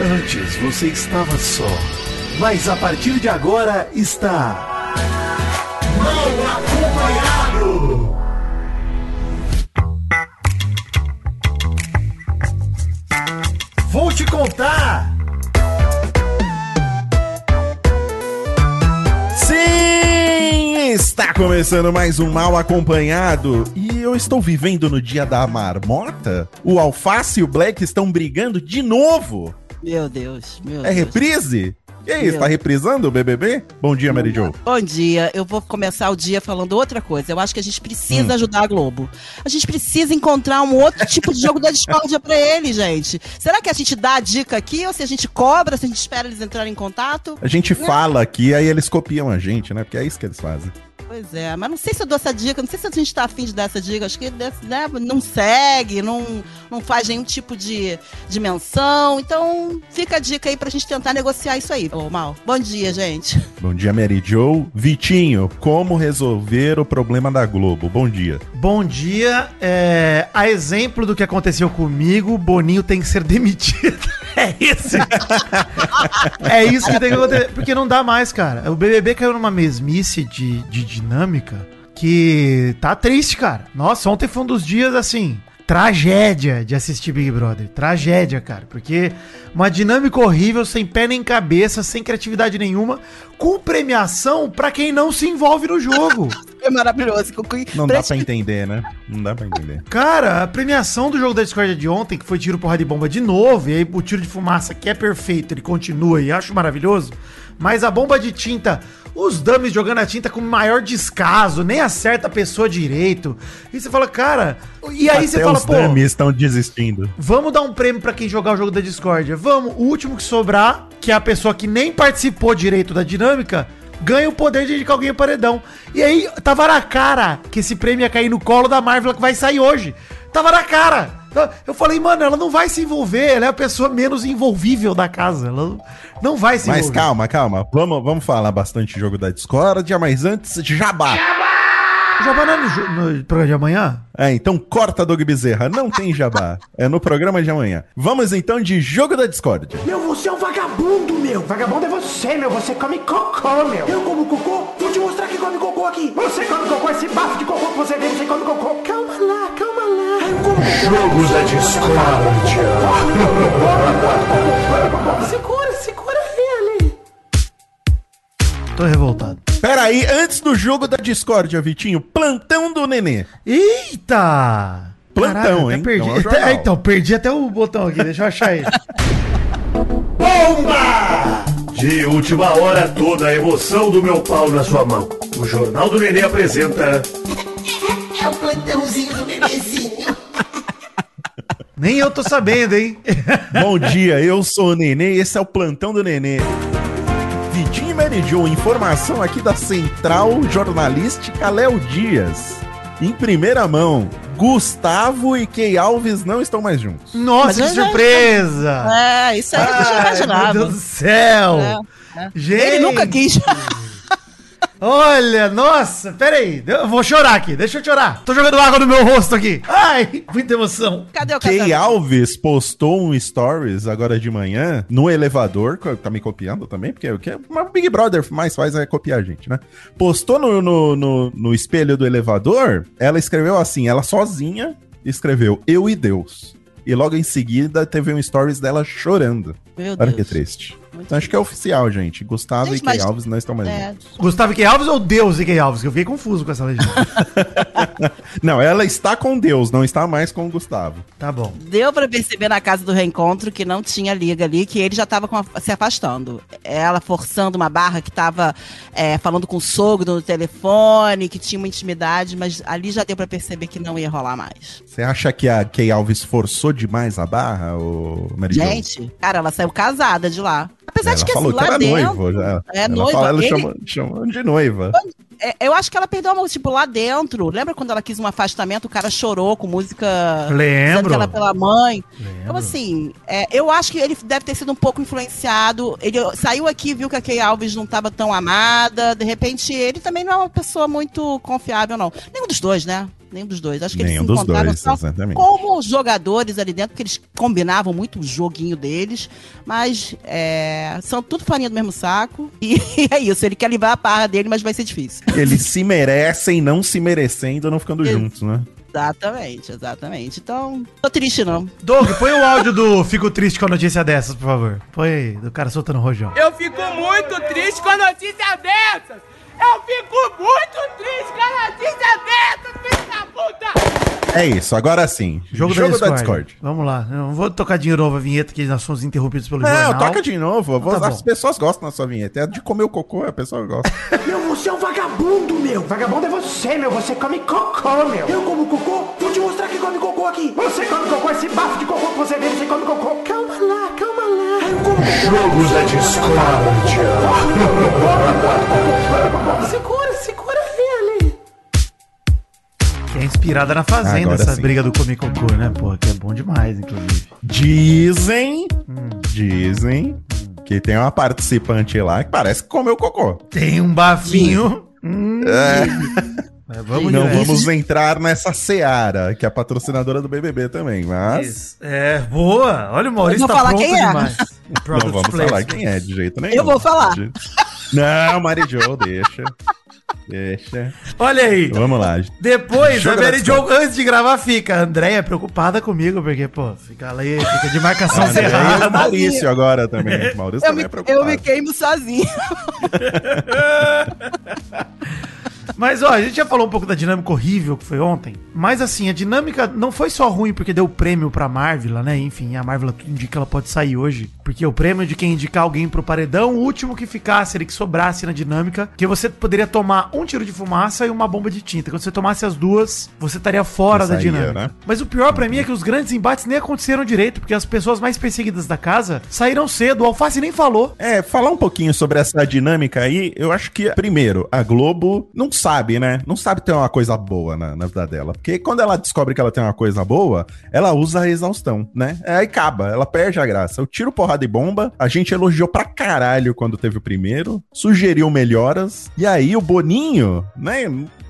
Antes você estava só, mas a partir de agora está. Mal acompanhado! Vou te contar! Sim! Está começando mais um Mal Acompanhado e eu estou vivendo no dia da marmota. O Alface e o Black estão brigando de novo. Meu Deus, meu É Deus. reprise? E aí, Meu. tá reprisando o BBB? Bom dia, Mary Jo. Bom dia, eu vou começar o dia falando outra coisa. Eu acho que a gente precisa Hum. ajudar a Globo. A gente precisa encontrar um outro tipo de jogo da discórdia pra ele, gente. Será que a gente dá a dica aqui ou se a gente cobra, se a gente espera eles entrarem em contato? A gente fala aqui, aí eles copiam a gente, né? Porque é isso que eles fazem. Pois é, mas não sei se eu dou essa dica, não sei se a gente tá afim de dar essa dica. Acho que né, não segue, não, não faz nenhum tipo de, de menção. Então, fica a dica aí pra gente tentar negociar isso aí. Ô, Mal. Bom dia, gente. Bom dia, Mary Jo. Vitinho, como resolver o problema da Globo? Bom dia. Bom dia. É, a exemplo do que aconteceu comigo, Boninho tem que ser demitido. É isso. é isso que tem que acontecer. Porque não dá mais, cara. O BBB caiu numa mesmice de, de dinâmica que tá triste, cara. Nossa, ontem foi um dos dias assim. Tragédia de assistir Big Brother. Tragédia, cara. Porque uma dinâmica horrível, sem pé nem cabeça, sem criatividade nenhuma, com premiação pra quem não se envolve no jogo. É maravilhoso. Não dá pra entender, né? Não dá pra entender. Cara, a premiação do jogo da discórdia de ontem, que foi tiro, porra de bomba de novo, e aí o tiro de fumaça, que é perfeito, ele continua e acho maravilhoso. Mas a bomba de tinta, os dummies jogando a tinta com maior descaso, nem acerta a pessoa direito. E você fala, cara. E aí Até você fala, os pô, dummies estão desistindo. vamos dar um prêmio pra quem jogar o jogo da discórdia. Vamos, o último que sobrar, que é a pessoa que nem participou direito da dinâmica, ganha o poder de indicar alguém ao paredão. E aí, tava na cara que esse prêmio ia cair no colo da Marvel que vai sair hoje. Tava na cara. Eu falei, mano, ela não vai se envolver, ela é a pessoa menos envolvível da casa. Ela não- vai se Mas envolver. calma, calma. Vamos, vamos falar bastante de jogo da discórdia, mas antes, jabá. Jabá não é no, programa de amanhã? É, então corta, Doug Bezerra. Não tem jabá. É no programa de amanhã. Vamos então de jogo da discórdia. Meu, você é um vagabundo, meu. Vagabundo é você, meu. Você come cocô, meu. Eu como cocô? Vou te mostrar que come cocô aqui. Você come cocô, esse bafo de cocô que você vê, você come cocô. Calma lá, calma lá. Eu como cocô. Jogos da discórdia. Segura, segura ali. Tô revoltado. Pera aí, antes do jogo da discórdia, Vitinho, plantão do Nenê. Eita! Plantão, até hein? Perdi. Não é. É, então, perdi até o botão aqui, deixa eu achar ele. Bomba! De última hora, toda a emoção do meu pau na sua mão. O Jornal do Nenê apresenta. É o plantãozinho do bebezinho. Nem eu tô sabendo, hein? Bom dia, eu sou o Nenê e esse é o plantão do Nenê. Mary Jo, informação aqui da Central Jornalística Léo Dias. Em primeira mão, Gustavo e Key Alves não estão mais juntos. Nossa, Mas que eu já- surpresa! É, isso aí eu já imaginava. Meu Deus do céu! É, é. Gente! Ele nunca quis. Olha, nossa, pera aí, eu vou chorar aqui, deixa eu chorar. Tô jogando água no meu rosto aqui. Ai, muita emoção. Cadê o Key casamento? Alves postou um stories agora de manhã no elevador, tá me copiando também, porque o que o Big Brother mais faz é copiar a gente, né? Postou no, no, no, no espelho do elevador, ela escreveu assim, ela sozinha escreveu Eu e Deus. E logo em seguida teve um stories dela chorando. Meu Olha Deus. que triste. Muito Então acho que é oficial, gente. Gustavo Gente, e Key mas- Alves não estão mais É, juntos. Gustavo Ike Alves ou Deus Ike Alves? Que eu fiquei confuso com essa legenda. Não, ela está com Deus, não está mais com o Gustavo. tá bom. Deu pra perceber na casa do reencontro que não tinha liga ali, que ele já tava com a- se afastando. Ela forçando uma barra que tava é, falando com o sogro no telefone, que tinha uma intimidade, mas ali já deu pra perceber que não ia rolar mais. Você acha que a Key Alves forçou demais a barra, ou Mary? Gente, cara, ela saiu casada de lá. Apesar Ela de que falou assim, que lá era dentro. noivo. Já. É ela noiva. Fala, ela Ele- chamou de noiva. é, eu acho que ela perdeu a mão, tipo, lá dentro. Lembra quando ela quis um afastamento, o cara chorou com música. Lembro. ela pela mãe. Lembro. Então, assim, é, eu acho que ele deve ter sido um pouco influenciado. Ele saiu aqui, viu que a Kay Alves não estava tão amada. De repente, ele também não é uma pessoa muito confiável, não. Nenhum dos dois, né? Nenhum dos dois. Acho que Nenhum eles se dos encontraram dois, só exatamente. como jogadores ali dentro, porque eles combinavam muito o joguinho deles, mas é, são tudo farinha do mesmo saco. E é isso, ele quer livrar a parra dele, mas vai ser difícil. Eles se merecem, não se merecendo, não ficando Ex- juntos, né? Exatamente, exatamente. Então, tô triste não. Doug, põe o áudio do Fico Triste com a notícia dessas, por favor. Põe aí, do cara soltando rojão. Eu fico muito triste com a notícia dessas! Eu fico muito triste com a notícia dessas, filho da puta! É isso, agora sim. Jogo, da, Discord. Vamos lá. Eu não vou tocar de novo a vinheta que nós fomos interrompidos pelo Não, jornal. toca de novo. eu vou- Tá as bom. pessoas gostam da sua vinheta. É de comer o cocô, a pessoa gosta. Meu, você é um vagabundo, meu. Vagabundo é você, meu. Você come cocô, meu. Eu como cocô? Vou te mostrar que come cocô aqui. Você come cocô, esse bafo de cocô que você vê, você come cocô. Calma lá, calma Jogos da discórdia. Segura, segura ali. Que é inspirada na Fazenda, Agora essa sim. briga do Comer Cocô, né? Pô, que é bom demais, inclusive. Dizem, Hum. dizem que tem uma participante lá que parece que comeu cocô. Tem um bafinho. Hum. Mas vamos Não direto. vamos entrar nessa seara, que é a patrocinadora do BBB também, mas Isso. É, boa. Olha, o Maurício tá pronto quem é. demais. Não vamos falar quem é de jeito nenhum. Eu vou falar. De- Não, Mary Jo, deixa. Deixa. Olha aí. Vamos lá. Depois, Joga a Mary Jo, antes de gravar, fica. A Andréia é preocupada comigo, porque, pô, fica ali, fica de marcação André e o cerrada. Maurício agora também. Maurício Eu também me, é preocupado. eu me queimo sozinho. Mas, ó, a gente já falou um pouco da dinâmica horrível que foi ontem. Mas, assim, a dinâmica não foi só ruim porque deu prêmio pra Marvel, né? Enfim, a Marvel tudo indica que ela pode sair hoje. Porque o prêmio de quem indicar alguém pro paredão, o último que ficasse, ele que sobrasse na dinâmica, que você poderia tomar um tiro de fumaça e uma bomba de tinta. Quando você tomasse as duas, você estaria fora da dinâmica. né? Mas o pior pra mim é que os grandes embates nem aconteceram direito, porque as pessoas mais perseguidas da casa saíram cedo. O Alface nem falou. É, falar um pouquinho sobre essa dinâmica aí, eu acho que, primeiro, a Globo não sabe, né? Não sabe ter uma coisa boa na, na vida dela. Porque quando ela descobre que ela tem uma coisa boa, ela usa a exaustão, né? Aí acaba, ela perde a graça. Eu tiro porrada e bomba, a gente elogiou pra caralho quando teve o primeiro, sugeriu melhoras, e aí o Boninho, né?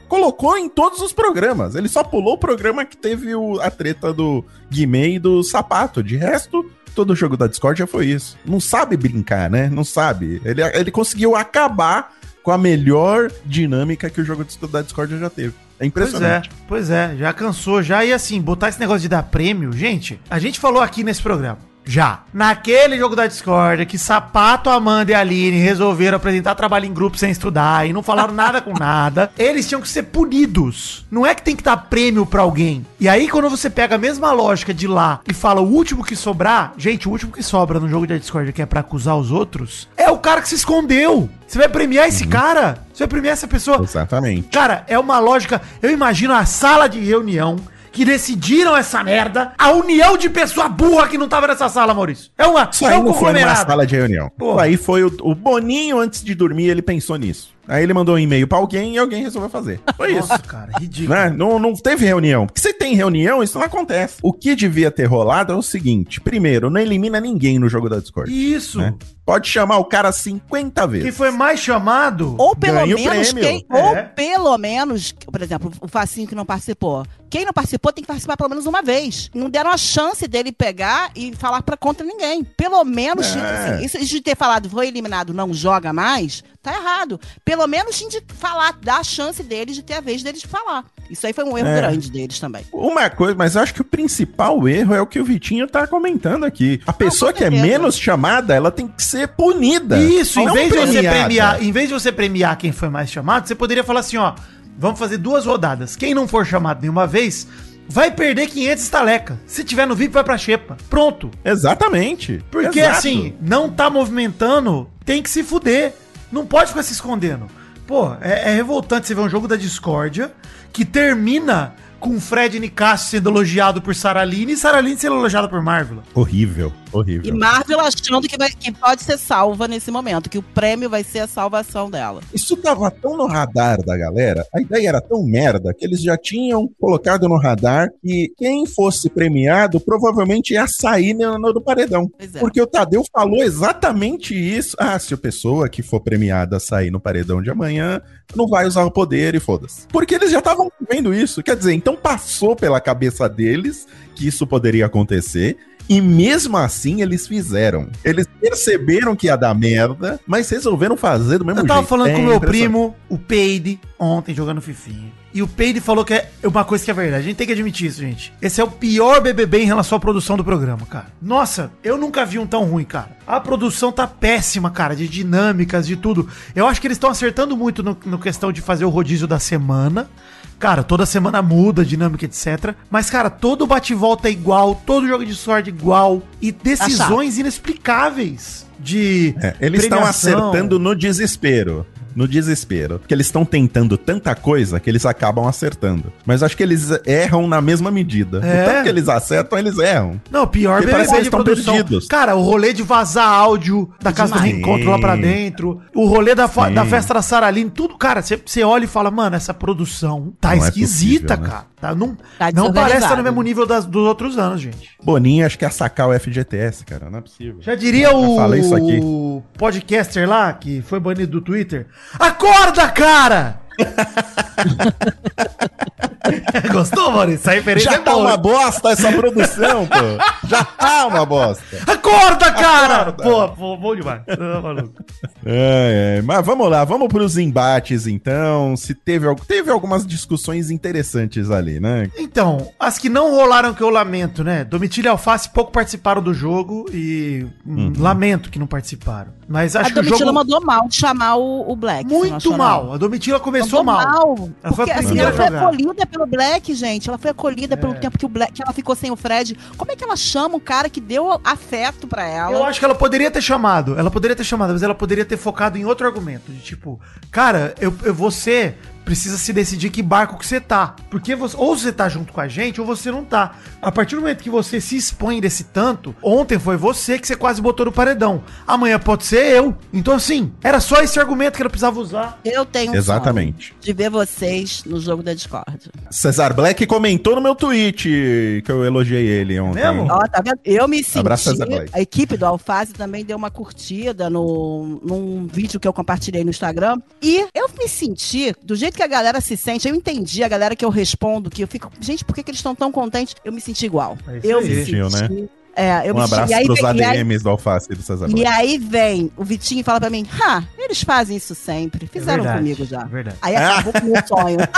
Colocou em todos os programas. Ele só pulou o programa que teve o- a treta do Guimê e do Sapato. De resto, todo jogo da Discord já foi isso. Não sabe brincar, né? Não sabe. Ele, ele conseguiu acabar com a melhor dinâmica que o jogo da Discord já teve. É Pois é, impressionante. pois é, já cansou já. E assim, botar esse negócio de dar prêmio, gente, a gente falou aqui nesse programa. Já. Naquele jogo da Discord, que Sapato, Amanda e Aline resolveram apresentar trabalho em grupo sem estudar e não falaram nada com nada, eles tinham que ser punidos. Não é que tem que dar prêmio pra alguém. E aí, quando você pega a mesma lógica de lá e fala o último que sobrar, gente, o último que sobra no jogo da Discord que é pra acusar os outros, é o cara que se escondeu. Você vai premiar esse cara? Você vai premiar essa pessoa? Exatamente. Cara, é uma lógica. Eu imagino a sala de reunião que decidiram essa merda. A união de pessoa burra que não tava nessa sala, Maurício. É uma. Isso é aí um não foi numa conglomerado. sala de reunião. Isso aí foi o, o Boninho, antes de dormir, ele pensou nisso. Aí ele mandou um e-mail pra alguém e alguém resolveu fazer. Foi isso. Nossa, cara, ridículo. Né? Não, não teve reunião. Porque se tem reunião, isso não acontece. O que devia ter rolado é o seguinte: primeiro, não elimina ninguém no jogo da Discord. Isso. né? Pode chamar o cara 50 vezes. Quem foi mais chamado. Ou pelo menos quem. É. Ou pelo menos, por exemplo, o Facinho que não participou. Quem não participou tem que participar pelo menos uma vez. Não deram a chance dele pegar e falar pra contra ninguém. Pelo menos, É. assim, isso de ter falado foi eliminado, não joga mais, tá errado. Pelo menos tinha de falar, dar a chance deles de ter a vez deles de falar. Isso aí foi um erro É. grande deles também. Uma coisa, mas eu acho que o principal erro é o que o Vitinho tá comentando aqui. A pessoa com que é menos chamada, ela tem que ser punida. Isso, em vez, de você premiar, em vez de você premiar quem foi mais chamado, você poderia falar assim, ó, vamos fazer duas rodadas. Quem não for chamado nenhuma vez, vai perder 500 estaleca. Se tiver no VIP, vai pra xepa. Pronto. Exatamente. Porque Exato. assim, não tá movimentando, tem que se fuder. Não pode ficar se escondendo. Pô, é, é revoltante você ver um jogo da discórdia que termina com Fred Nicásio sendo elogiado por Saraline e Saraline sendo elogiada por Marvel. Horrível. E Horrível. Marvel achando que, vai, que pode ser salva nesse momento, que o prêmio vai ser a salvação dela. Isso tava tão no radar da galera, a ideia era tão merda que eles já tinham colocado no radar que quem fosse premiado provavelmente ia sair no, no- do paredão. Pois é. Porque o Tadeu falou exatamente isso. Ah, se a pessoa que for premiada sair no paredão de amanhã, não vai usar o poder e foda-se. Porque eles já estavam vendo isso. Quer dizer, então passou pela cabeça deles que isso poderia acontecer. E mesmo assim eles fizeram. Eles perceberam que ia dar merda, mas resolveram fazer do mesmo Eu tava jeito. falando É com o meu primo, o Peide, ontem jogando Fifinha. E o Peide falou que é uma coisa que é verdade. A gente tem que admitir isso, gente. Esse é o pior BBB em relação à produção do programa, cara. Nossa, eu nunca vi um tão ruim, cara. A produção tá péssima, cara, de dinâmicas, de tudo. Eu acho que eles estão acertando muito no, no questão de fazer o rodízio da semana. Cara, toda semana muda a dinâmica, etc. Mas, cara, todo bate-volta é igual, todo jogo de sorte é igual. E decisões inexplicáveis de. É, eles estão acertando no desespero. No desespero. Porque eles estão tentando tanta coisa que eles acabam acertando. Mas acho que eles erram na mesma medida. É. O tanto que eles acertam, eles erram. Não, pior Porque parece BBB que eles tão produção. perdidos. Cara, o rolê de vazar áudio da casa do reencontro lá pra dentro, o rolê da, da festa da Saraline, tudo, cara, você olha e fala, mano, essa produção tá Não é esquisita, possível, né? cara. Tá, não Tá não parece estar desorganizado. no mesmo nível das- dos outros anos, gente. Boninho acho que ia sacar o FGTS, cara. Não é possível. Já diria o, falei isso aqui. o podcaster lá, que foi banido do Twitter. Acorda, cara! Gostou, Maurício? Referência Já é tá boa. uma bosta essa produção, pô. Já tá uma bosta. Acorda, cara! Acorda. Pô, pô, bom demais. Maluco. É, é. Mas vamos lá, vamos pros embates então. Se teve, teve algumas discussões interessantes ali, né? Então, as que não rolaram que eu lamento, né? Domitila e Alface pouco participaram do jogo e hum, lamento que não participaram. Mas acho a que o Domitila jogo mandou mal de chamar o, o Black. muito mal. A Domitila começou Mandou mal. Ela foi a porque assim, ela foi a jogar. É. acolhida pelo Black, gente. Ela foi acolhida pelo tempo que o Black, que ela ficou sem o Fred. Como é que ela chama o cara que deu afeto pra ela? Eu acho que ela poderia ter chamado, ela poderia ter chamado, mas ela poderia ter focado em outro argumento, de tipo, cara, eu, eu você precisa se decidir que barco que você tá. Porque você, ou você tá junto com a gente, ou você não tá. A partir do momento que você se expõe desse tanto, ontem foi você que você quase botou no paredão. Amanhã pode ser eu. Então, assim, era só esse argumento que ela precisava usar. Eu tenho um Exatamente. de ver vocês no jogo da Discord. Cesar Black comentou no meu tweet que eu elogiei ele ontem. mesmo? Ó, tá vendo? Eu me senti. Abraço, César Black. A equipe do Alface também deu uma curtida no, num vídeo que eu compartilhei no Instagram. E eu me senti, do jeito que a galera se sente, eu entendi a galera que eu respondo, que eu fico, gente, por que, que eles estão tão contentes? Eu me senti igual. É isso eu aí. me Sentiu, senti. né? É, eu Um abraço pros vem- e aí- ADMs do Alface e do Black. E aí vem o Vitinho e fala pra mim, ah, eles fazem isso sempre. Fizeram verdade, comigo já. é verdade. Aí acabou com o meu sonho.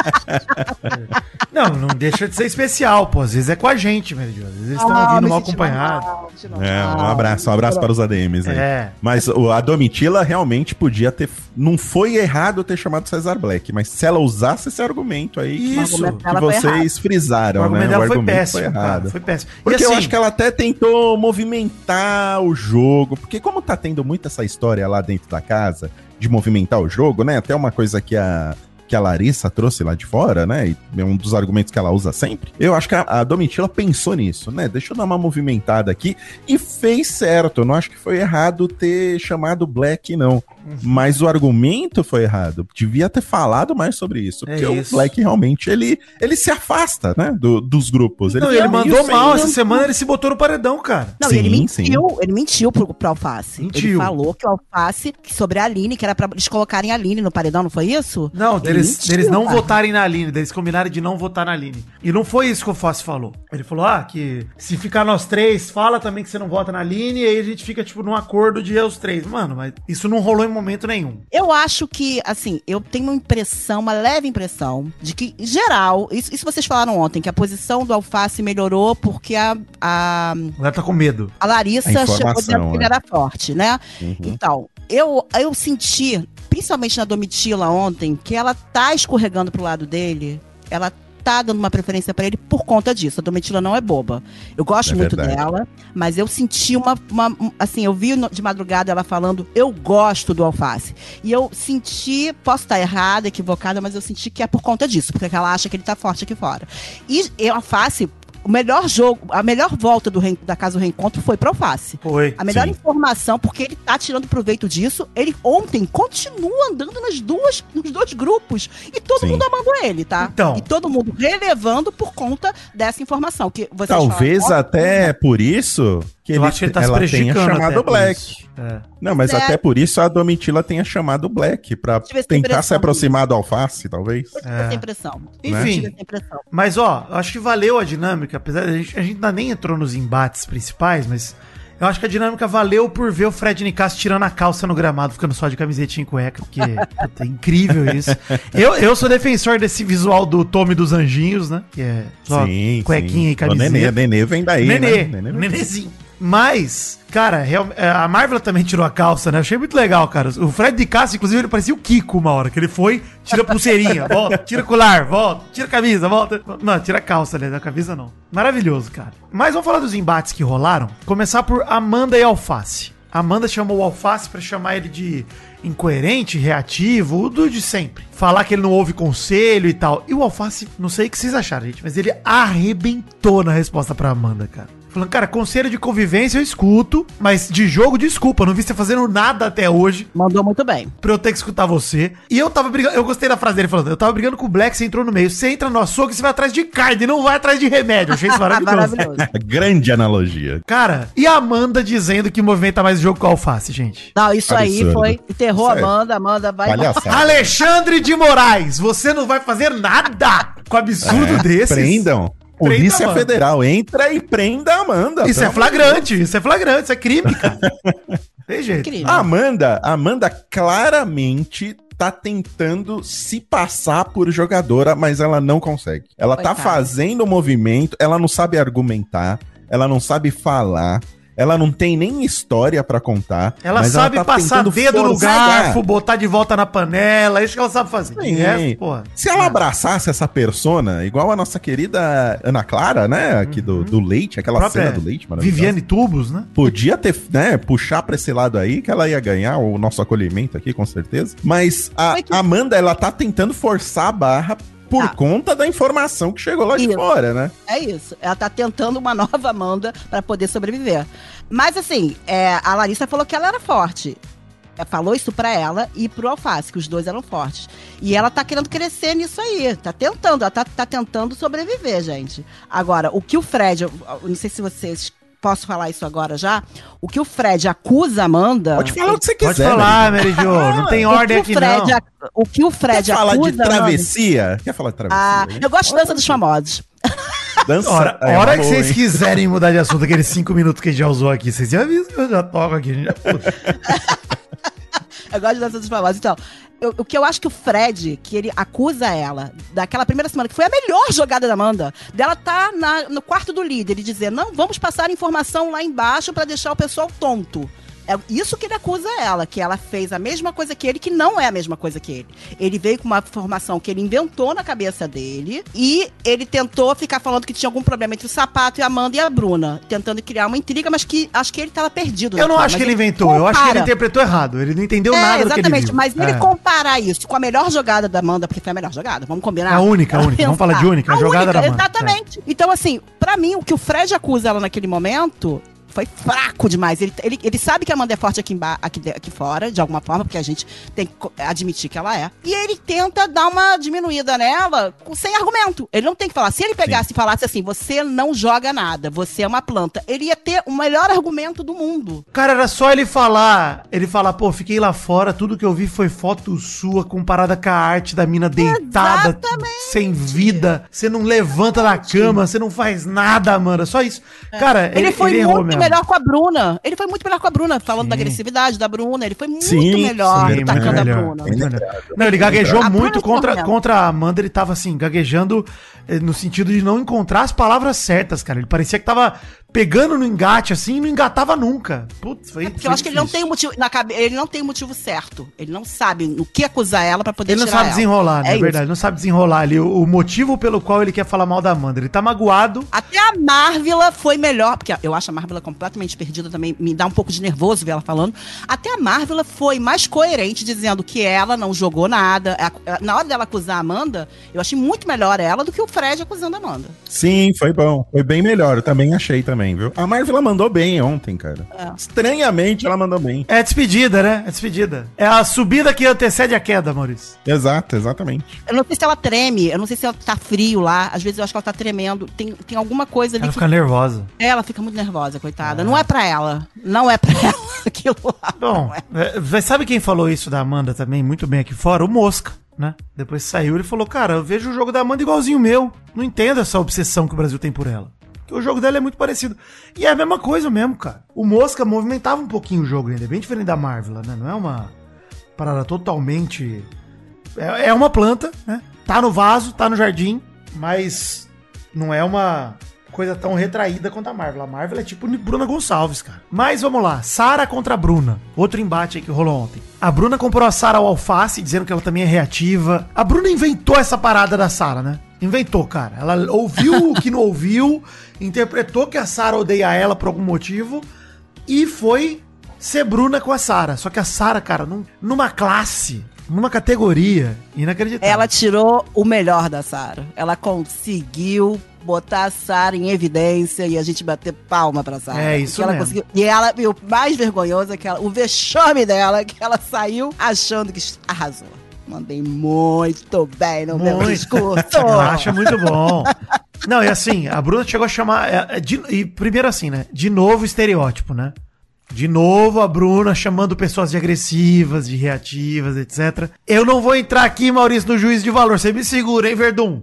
Não, não deixa de ser especial, pô. Às vezes é com a gente, meu Deus. Às vezes eles estão Ah, ouvindo me mal senti acompanhado. mal, me senti É, um mal. abraço, um abraço para os ADMs aí. É. Mas o- a Domitila realmente podia ter. Não foi errado ter chamado Cesar Black, mas se ela usasse esse argumento aí Isso. O que foi vocês frisaram, O argumento né? dela foi argumento péssimo, cara. Foi péssimo. Porque e eu assim, acho que ela até tentou movimentar o jogo. Porque como tá tendo muito essa história lá dentro da casa de movimentar o jogo, né? Até uma coisa que a, que a Larissa trouxe lá de fora, né? E é um dos argumentos que ela usa sempre. Eu acho que a, a Domitila pensou nisso, né? Deixa eu dar uma movimentada aqui. E fez certo. Eu não acho que foi errado ter chamado o Black, não. Uhum. Mas o argumento foi errado. Devia ter falado mais sobre isso. É Porque isso. o Black realmente, ele, ele se afasta, né? do- dos grupos. Não, ele meio mandou mal essa semana, ele se botou no paredão, cara. Não, e ele Sim, mentiu, ele mentiu pro, pro Alface. Mentiu. Ele falou que o Alface, que sobre a Aline, que era pra eles colocarem a Aline no paredão, não foi isso? Não, Ele deles, deles não cara. votarem na Aline, deles combinaram de não votar na Aline. E não foi isso que o Fácil falou. Ele falou, ah, que se ficar nós três, fala também que você não vota na Aline, e aí a gente fica, tipo, num acordo de os três. Mano, mas isso não rolou em momento nenhum. Eu acho que, assim, eu tenho uma impressão, uma leve impressão, de que, em geral, isso, isso vocês falaram ontem, que a posição do Alface melhorou porque a, a, A galera tá com medo. a Larissa A chegou que ele é. era forte, né? Uhum. Então, eu, eu senti, principalmente na Domitila ontem, que ela tá escorregando pro lado dele, ela tá dando uma preferência pra ele por conta disso. A Domitila não é boba. Eu gosto É muito verdade. dela, mas eu senti uma, uma- um- Assim, eu vi de madrugada ela falando, eu gosto do alface. E eu senti, posso estar errada, equivocada, mas eu senti que é por conta disso, porque ela acha que ele tá forte aqui fora. E eu, alface. O melhor jogo, a melhor volta do, da Casa do Reencontro foi pro Alface. Foi. A melhor Sim. informação, porque ele tá tirando proveito disso. Ele ontem continua andando nas duas, nos dois grupos. E todo Sim. mundo amando ele, tá? Então. E todo mundo relevando por conta dessa informação. Que Talvez até por isso que ele, acho que ele tá se ela tenha prejudicando chamado até o Black. É. Não, mas É. até por isso a Domitila tenha chamado o Black, pra tentar se aproximar do Alface, talvez. Eu tive É. essa impressão. Enfim. Impressão. Mas, ó, eu acho que valeu a dinâmica, apesar de a gente, a gente ainda nem entrou nos embates principais, mas eu acho que a dinâmica valeu por ver o Fred Nicasso tirando a calça no gramado, ficando só de camisetinha e cueca, porque puta, é incrível isso. Eu, eu sou defensor desse visual do Tommy dos Anjinhos, né? Que é só cuequinha e O camiseta. Nenê, Nenê vem daí, Nenê, né? Nenê vem- Nenezinho. Mas, cara, real- é, a Marvel também tirou a calça, né? Achei muito legal, cara. O Fred de Castro, inclusive, ele parecia o Kiko uma hora, que ele foi, tira a pulseirinha, volta, tira colar, volta, tira a camisa, volta. Não, tira a calça, né? Da camisa não. Maravilhoso, cara. Mas vamos falar dos embates que rolaram. Começar por Amanda e Alface. Amanda chamou o Alface pra chamar ele de incoerente, reativo, o do de sempre. Falar que ele não ouve conselho e tal. E o Alface, não sei o que vocês acharam, gente, mas ele arrebentou na resposta pra Amanda, cara. Falando, cara, conselho de convivência eu escuto, mas de jogo, desculpa, não vi você fazendo nada até hoje Mandou muito bem. pra eu ter que escutar você. E eu tava brigando, eu gostei da frase dele falando, eu tava brigando com o Black, você entrou no meio. Você entra no açougue, você vai atrás de carne, não vai atrás de remédio. Eu achei isso maravilhoso. Maravilhoso. Grande analogia. Cara, e a Amanda dizendo que movimenta mais o jogo com a alface, gente? Não, isso aí Absurdo. foi. Enterrou a Sério. Amanda. Amanda vai. Palhaçada. Alexandre de Moraes, você não vai fazer nada com absurdo É, desses. Prendam. Polícia. Federal, entra e prenda a Amanda. Isso é flagrante, isso é flagrante, isso é crime, cara. Tem jeito. A Amanda, a Amanda claramente tá tentando se passar por jogadora, mas ela não consegue. Ela tá Coitada. fazendo o movimento, ela não sabe argumentar, ela não sabe falar, ela não tem nem história pra contar. Ela mas sabe tá passar dedo no forçar. garfo, botar de volta na panela, é isso que ela sabe fazer. Sim. É, porra. Se ela abraçasse essa persona, igual a nossa querida Ana Clara, né? Aqui do, do leite, aquela Própria cena do leite maravilhosa. Viviane Tubos, né? Podia ter, né, puxar pra esse lado aí, que ela ia ganhar o nosso acolhimento aqui, com certeza. Mas a Amanda, ela tá tentando forçar a barra por Ah. conta da informação que chegou lá de Isso. fora, né? É isso. Ela tá tentando uma nova Amanda pra poder sobreviver. Mas assim, é, a Larissa falou que ela era forte. É, falou isso pra ela e pro Alface, que os dois eram fortes. E ela tá querendo crescer nisso aí. Tá tentando, ela tá, tá tentando sobreviver, gente. Agora, o que o Fred, eu, eu não sei se vocês. Posso falar isso agora já? O que o Fred acusa a Amanda. Pode falar o que você quiser. Pode falar, Mary Jo, não tem o ordem que aqui o Fred, não. O que o. Fred Quer falar de acusa a Amanda- travessia? Quer falar de travessia? Ah, eu gosto de dança dos famosos. Dança. Hora, é, hora que vocês hein? quiserem mudar de assunto, aqueles cinco minutos que a gente já usou aqui, vocês já avisam que eu já toco aqui. a gente já-. Eu gosto de dança dos famosos. Então, eu- o que eu acho que o Fred, que ele acusa ela, daquela primeira semana, que foi a melhor jogada da Amanda, dela tá na- no quarto do líder e dizer: não, vamos passar informação lá embaixo pra deixar o pessoal tonto. É isso que ele acusa ela, que ela fez a mesma coisa que ele, que não é a mesma coisa que ele. Ele veio com uma informação que ele inventou na cabeça dele e ele tentou ficar falando que tinha algum problema entre o sapato e a Amanda e a Bruna, tentando criar uma intriga, mas que acho que ele tava perdido. Eu não naquilo, acho que ele inventou, eu acho que ele compara. interpretou errado. Ele não entendeu É, nada do que ele exatamente. viu. Mas ele É. comparar isso com a melhor jogada da Amanda, porque foi a melhor jogada, vamos combinar? A única, a única. Vamos falar de única, a jogada da Amanda. É. Exatamente. Então, assim, pra mim, o que o Fred acusa ela naquele momento foi fraco demais. Ele, ele, ele sabe que a Amanda é forte aqui, emba aqui, aqui fora, de alguma forma, porque a gente tem que admitir que ela é. E ele tenta dar uma diminuída nela sem argumento. Ele não tem que falar. Se ele pegasse e falasse assim, você não joga nada, você é uma planta, ele ia ter o melhor argumento do mundo. Cara, era só ele falar. Ele falar, pô, fiquei lá fora, tudo que eu vi foi foto sua comparada com a arte da mina deitada, Exatamente. sem vida. Você não levanta da cama, você não faz nada, mano. Só isso. Cara, Ele, foi errou muito melhor com a Bruna. Ele foi muito melhor com a Bruna, falando da agressividade da Bruna. Ele foi muito Sim, melhor Sim, atacando muito a melhor, Bruna. melhor. Não, ele gaguejou A muito é contra, contra a Amanda, ele tava assim, gaguejando eh, no sentido de não encontrar as palavras certas, cara. Ele parecia que tava pegando no engate assim e não engatava nunca. Putz, foi. É porque foi eu acho que ele não tem o motivo na cabe... ele não tem o motivo certo. Ele não sabe o que acusar ela pra poder Ele não sabe ela. desenrolar, né? É isso. verdade. Ele não sabe desenrolar ali o, o motivo pelo qual ele quer falar mal da Amanda. Ele tá magoado. Até a Marvila foi melhor, porque eu acho a Marvila completamente perdida também, me dá um pouco de nervoso ver ela falando. Até a Marvila foi mais coerente, dizendo que ela não jogou nada. Na hora dela acusar a Amanda, eu achei muito melhor ela do que o Fred acusando a Amanda. Sim, foi bom. Foi bem melhor. Eu também achei também, viu? A Marvel mandou bem ontem, cara. É. Estranhamente, ela mandou bem. É despedida, né? É despedida. É a subida que antecede a queda, Maurício. Exato, exatamente. Eu não sei se ela treme, eu não sei se ela tá frio lá. Às vezes eu acho que ela tá tremendo. Tem, tem alguma coisa ali Ela que. fica nervosa. Ela fica muito nervosa, coitada. Não é pra ela. Não é pra ela aquilo lá. Bom, é, mas sabe quem falou isso da Amanda também muito bem aqui fora? O Mosca, né? Depois saiu, ele falou: Cara, eu vejo o jogo da Amanda igualzinho o meu. Não entendo essa obsessão que o Brasil tem por ela. O jogo dela é muito parecido. E é a mesma coisa mesmo, cara. O Mosca movimentava um pouquinho o jogo ainda. É bem diferente da Marvel, né? Não é uma parada totalmente. É, é uma planta, né? Tá no vaso, tá no jardim, mas não é uma coisa tão retraída quanto a Marvel. A Marvel é tipo Bruna Gonçalves, cara. Mas vamos lá, Sara contra a Bruna. Outro embate aí que rolou ontem. A Bruna comprou a Sara ao alface, dizendo que ela também é reativa. A Bruna inventou essa parada da Sara, né? Inventou, cara. Ela ouviu o que não ouviu, interpretou que a Sara odeia ela por algum motivo e foi ser Bruna com a Sara. Só que a Sara, cara, num- numa classe, numa categoria inacreditável. Ela tirou o melhor da Sara. Ela conseguiu botar a Sara em evidência e a gente bater palma pra Sara. É, isso ela mesmo. conseguiu- E ela, e o mais vergonhoso é que ela, o vexame dela, é que ela saiu achando que arrasou. Mandei muito bem no meu Muito. discurso. Relaxa, muito bom. Não, e assim, a Bruna chegou a chamar. é, é, de- e primeiro assim, né? De novo estereótipo, né? De novo a Bruna chamando pessoas de agressivas, de reativas, etc. Eu não vou entrar aqui, Maurício, no juízo de valor. Você me segura, hein, Verdun?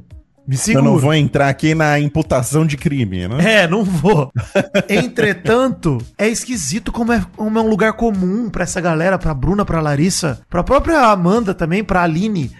Eu não vou entrar aqui na imputação de crime, né? É, não vou. Entretanto, é esquisito como é, como é um lugar comum pra essa galera, pra Bruna, pra Larissa, pra própria Amanda também, pra Aline,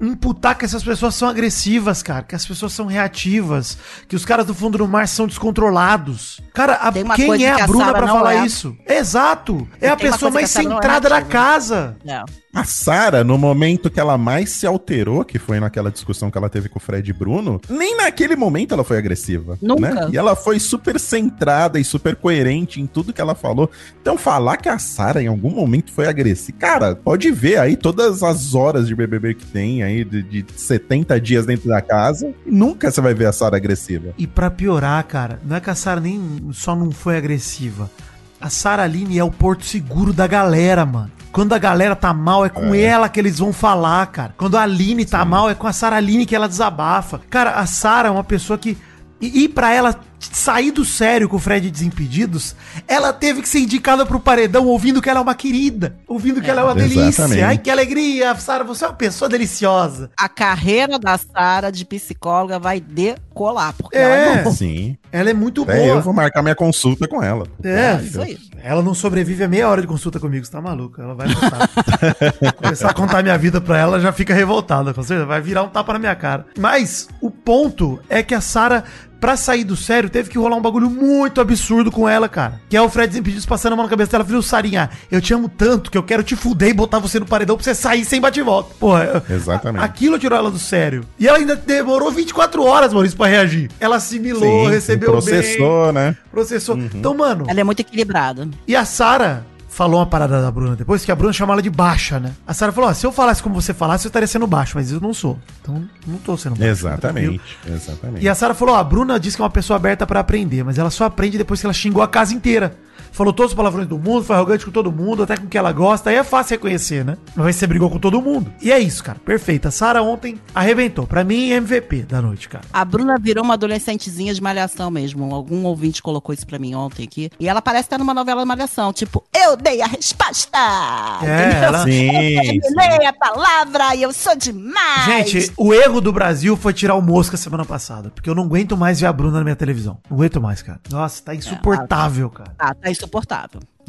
imputar que essas pessoas são agressivas, cara, que as pessoas são reativas, que os caras do fundo do mar são descontrolados. Cara, a- quem é a Bruna não falar é. isso? Exato. É a tem pessoa mais não é centrada da reativa. casa. É. A Sara, no momento que ela mais se alterou, que foi naquela discussão que ela teve com o Fred e Bruno, nem naquele momento ela foi agressiva. Nunca. Né? E ela foi super centrada e super coerente em tudo que ela falou. Então, falar que a Sara em algum momento foi agressiva. Cara, pode ver aí todas as horas de BBB que tem aí, de, de 70 dias dentro da casa, nunca você vai ver a Sara agressiva. E pra piorar, cara, não é que a Sara nem só não foi agressiva. A Sara Aline é o porto seguro da galera, mano. Quando a galera tá mal, é com ela que eles vão falar, cara. Quando a Aline tá mal, é com a Sara Aline que ela desabafa. Cara, a Sara é uma pessoa que. E, e pra ela sair do sério com o Fred Desimpedidos, ela teve que ser indicada pro paredão ouvindo que ela é uma querida. Ouvindo que ela é uma delícia. Exatamente. Ai, que alegria. Sara, você é uma pessoa deliciosa. A carreira da Sara de psicóloga vai decolar, porque É. ela não. Sim. Ela é muito boa. É, eu vou marcar minha consulta com ela. É, isso aí. Ela não sobrevive a meia hora de consulta comigo, você tá maluco? Ela vai contar. Começar a contar minha vida pra ela, já fica revoltada, com certeza. Vai virar um tapa na minha cara. Mas o ponto é que a Sara, pra sair do sério, teve que rolar um bagulho muito absurdo com ela, cara. Que é o Fred Desimpedidos passando a mão na cabeça dela. Viu, Sarinha, eu te amo tanto que eu quero te fuder e botar você no paredão pra você sair sem bate volta. Porra, eu- Exatamente. Aquilo tirou ela do sério. E ela ainda demorou 24 horas, Maurício, pra reagir. Ela assimilou, Sim, recebeu bem. processou, né? Processou. Então, mano, Ela é muito equilibrada. e a Sara falou uma parada da Bruna depois, que a Bruna chamou ela de baixa, né? A Sara falou: ó, se eu falasse como você falasse, eu estaria sendo baixo, mas eu não sou. Então, não tô sendo baixo. tá. Exatamente. Exatamente. E a Sara falou: ó, a Bruna disse que é uma pessoa aberta pra aprender, mas ela só aprende depois que ela xingou a casa inteira. Falou todos os palavrões do mundo, foi arrogante com todo mundo, até com o que ela gosta. Aí é fácil reconhecer, né? Mas você brigou com todo mundo. E é isso, cara. Perfeito. A Sara ontem arrebentou. Pra mim, MVP da noite, cara. A Bruna virou uma adolescentezinha de malhação mesmo. Algum ouvinte colocou isso pra mim ontem aqui. E ela parece estar numa novela de malhação. Tipo, eu dei a resposta! É, Entendeu? ela- Sim, Eu sim. terminei a palavra e eu sou demais! Gente, o erro do Brasil foi tirar o Mosca semana passada. Porque eu não aguento mais ver a Bruna na minha televisão. Não aguento mais, cara. Nossa, tá insuportável, cara. Tá, tá insuportável.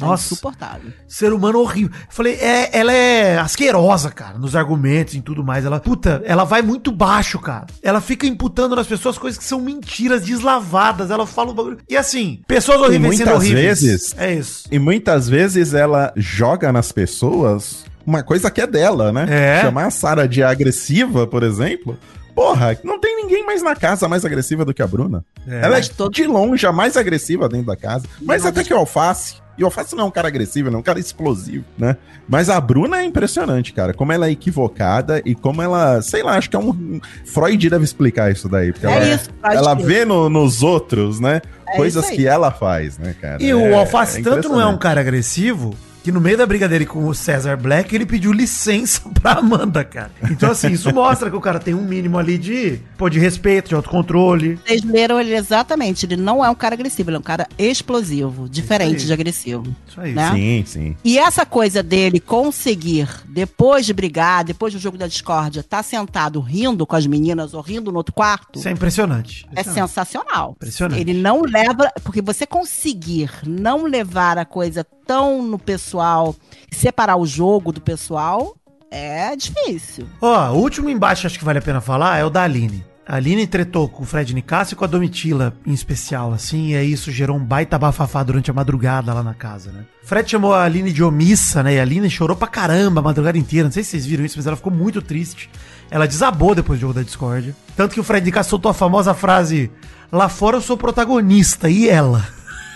É Nossa. insuportável. Ser humano horrível. Eu falei, é, ela é asquerosa, cara, nos argumentos e tudo mais. Ela, puta, ela vai muito baixo, cara. Ela fica imputando nas pessoas coisas que são mentiras deslavadas. Ela fala um bagulho. E assim, pessoas horríveis sendo muitas horríveis. vezes- É isso. E muitas vezes ela joga nas pessoas uma coisa que é dela, né? É. Chamar a Sarah de agressiva, por exemplo. Porra, não tem ninguém mais na casa mais agressiva do que a Bruna. É. Ela é Mas todo- de longe a mais agressiva dentro da casa. Mas Não, até deixa- que o Alface. E o Alface não é um cara agressivo, não é um cara explosivo, né? Mas a Bruna é impressionante, cara. Como ela é equivocada e como ela. Sei lá, acho que é um. Freud deve explicar isso daí. Porque É ela, isso, Freud ela vê no- nos outros, né? É coisas que ela faz, né, cara? E É- o Alface é tanto não é um cara agressivo que no meio da briga dele com o César Black, ele pediu licença pra Amanda, cara. Então, assim, isso mostra que o cara tem um mínimo ali de, pô, de respeito, de autocontrole. Vocês leram ele exatamente. Ele não é um cara agressivo, ele é um cara explosivo, diferente de agressivo. Isso aí. Né? Sim, sim. E essa coisa dele conseguir, depois de brigar, depois do jogo da discórdia, tá sentado rindo com as meninas ou rindo no outro quarto, Isso é impressionante. é sensacional. Impressionante. Ele não leva. Porque você conseguir não levar a coisa tão no pessoal, separar o jogo do pessoal, é difícil. Ó, o último embate acho que vale a pena falar é o da Aline. A Aline tretou com o Fred Nicasso e com a Domitila em especial, assim, e aí isso gerou um baita bafafá durante a madrugada lá na casa, né? Fred chamou a Aline de omissa, né? E a Aline chorou pra caramba a madrugada inteira. Não sei se vocês viram isso, mas ela ficou muito triste. Ela desabou depois do jogo da Discord. Tanto que o Fred Nicasso soltou a famosa frase: Lá fora eu sou protagonista, e ela?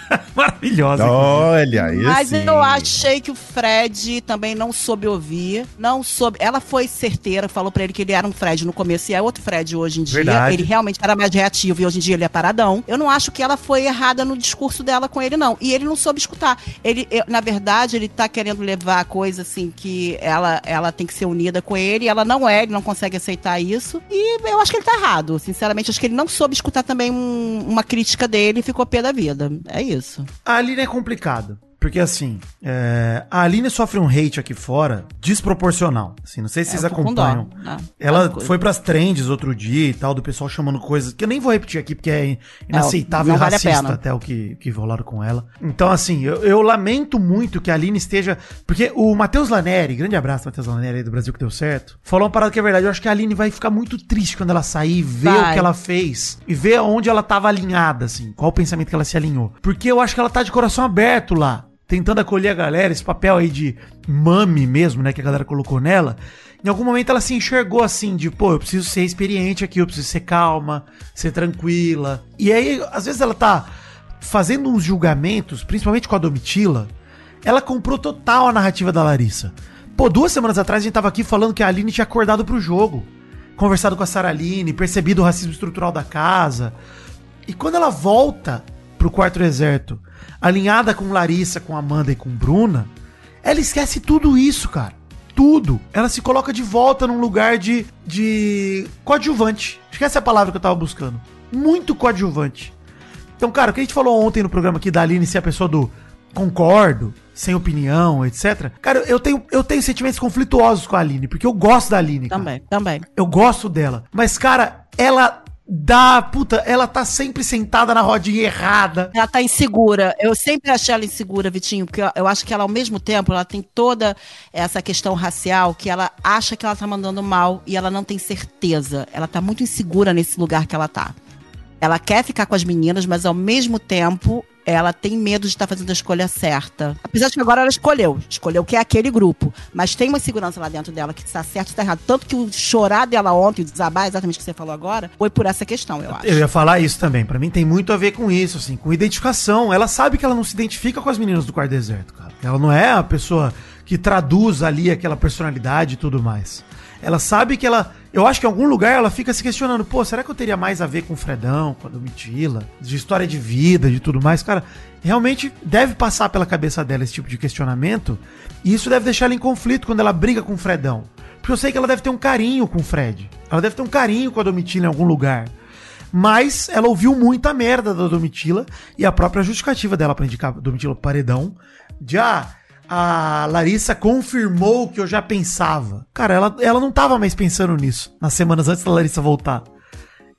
Maravilhosa. Olha, aí Mas sim. eu achei que o Fred também não soube ouvir, não soube. Ela foi certeira, falou pra ele que ele era um Fred no começo e é outro Fred hoje em dia. Verdade. Ele realmente era mais reativo e hoje em dia ele é paradão. Eu não acho que ela foi errada no discurso dela com ele, não. E ele não soube escutar. Ele, eu- na verdade, ele tá querendo levar a coisa assim que ela, ela tem que ser unida com ele. e Ela não é, ele não consegue aceitar isso. E eu acho que ele tá errado. Sinceramente, acho que ele não soube escutar também um- uma crítica dele e ficou pé da vida. É isso. A Aline é complicada. Porque assim, é, a Aline sofre um hate aqui fora desproporcional. Assim, não sei se vocês É, tô com dó, acompanham. né? Ela foi pras trends outro dia e tal, do pessoal chamando coisas que eu nem vou repetir aqui, porque é inaceitável não e vale racista até o que, que rolaram com ela. Então, assim, eu, eu lamento muito que a Aline esteja. Porque o Matheus Laneri, grande abraço, Matheus Laneri aí do Brasil que deu certo, falou uma parada que é verdade. Eu acho que a Aline vai ficar muito triste quando ela sair, ver o Vai. que ela fez e ver onde ela tava alinhada, assim, qual o pensamento que ela se alinhou. Porque eu acho que ela tá de coração aberto lá tentando acolher a galera, esse papel aí de mami mesmo, né, que a galera colocou nela. Em algum momento ela se enxergou assim, de, pô, eu preciso ser experiente aqui, eu preciso ser calma, ser tranquila. E aí, às vezes ela tá fazendo uns julgamentos, principalmente com a Domitila, ela comprou total a narrativa da Larissa. Pô, duas semanas atrás a gente tava aqui falando que a Aline tinha acordado pro jogo, conversado com a Sara Aline, percebido o racismo estrutural da casa. E quando ela volta pro quarto deserto, alinhada com Larissa, com Amanda e com Bruna, ela esquece tudo isso, cara. Tudo. Ela se coloca de volta num lugar de, de coadjuvante. É a palavra que eu tava buscando. Muito coadjuvante. Então, cara, o que a gente falou ontem no programa aqui da Aline ser a pessoa do concordo, sem opinião, etc. Cara, eu tenho, eu tenho sentimentos conflituosos com a Aline, porque eu gosto da Aline. cara. Também, também. Eu gosto dela. Mas, cara, ela dá. Puta, ela tá sempre sentada na rodinha errada. Ela tá insegura. Eu sempre achei ela insegura, Vitinho, porque eu- eu acho que ela, ao mesmo tempo, ela tem toda essa questão racial que ela acha que ela tá mandando mal e ela não tem certeza. Ela tá muito insegura nesse lugar que ela tá. Ela quer ficar com as meninas, mas ao mesmo tempo ela tem medo de estar fazendo a escolha certa. Apesar de que agora ela escolheu, escolheu que é aquele grupo. Mas tem uma segurança lá dentro dela que está certo e está errado. Tanto que o chorar dela ontem, o desabar, exatamente o que você falou agora, foi por essa questão, eu acho. Eu ia falar isso também. Pra mim tem muito a ver com isso, assim, com identificação. Ela sabe que ela não se identifica com as meninas do quarto deserto, cara. Ela não é a pessoa que traduz ali aquela personalidade e tudo mais. Ela sabe que ela. Eu acho que em algum lugar ela fica se questionando: pô, será que eu teria mais a ver com o Fredão, com a Domitila, de história de vida, de tudo mais? Cara, realmente deve passar pela cabeça dela esse tipo de questionamento. E isso deve deixar ela em conflito quando ela briga com o Fredão. Porque eu sei que ela deve ter um carinho com o Fred. Ela deve ter um carinho com a Domitila em algum lugar. Mas ela ouviu muita merda da Domitila e a própria justificativa dela pra indicar a Domitila pro paredão. De ah, a Larissa confirmou o que eu já pensava. Cara, ela, ela não tava mais pensando nisso nas semanas antes da Larissa voltar.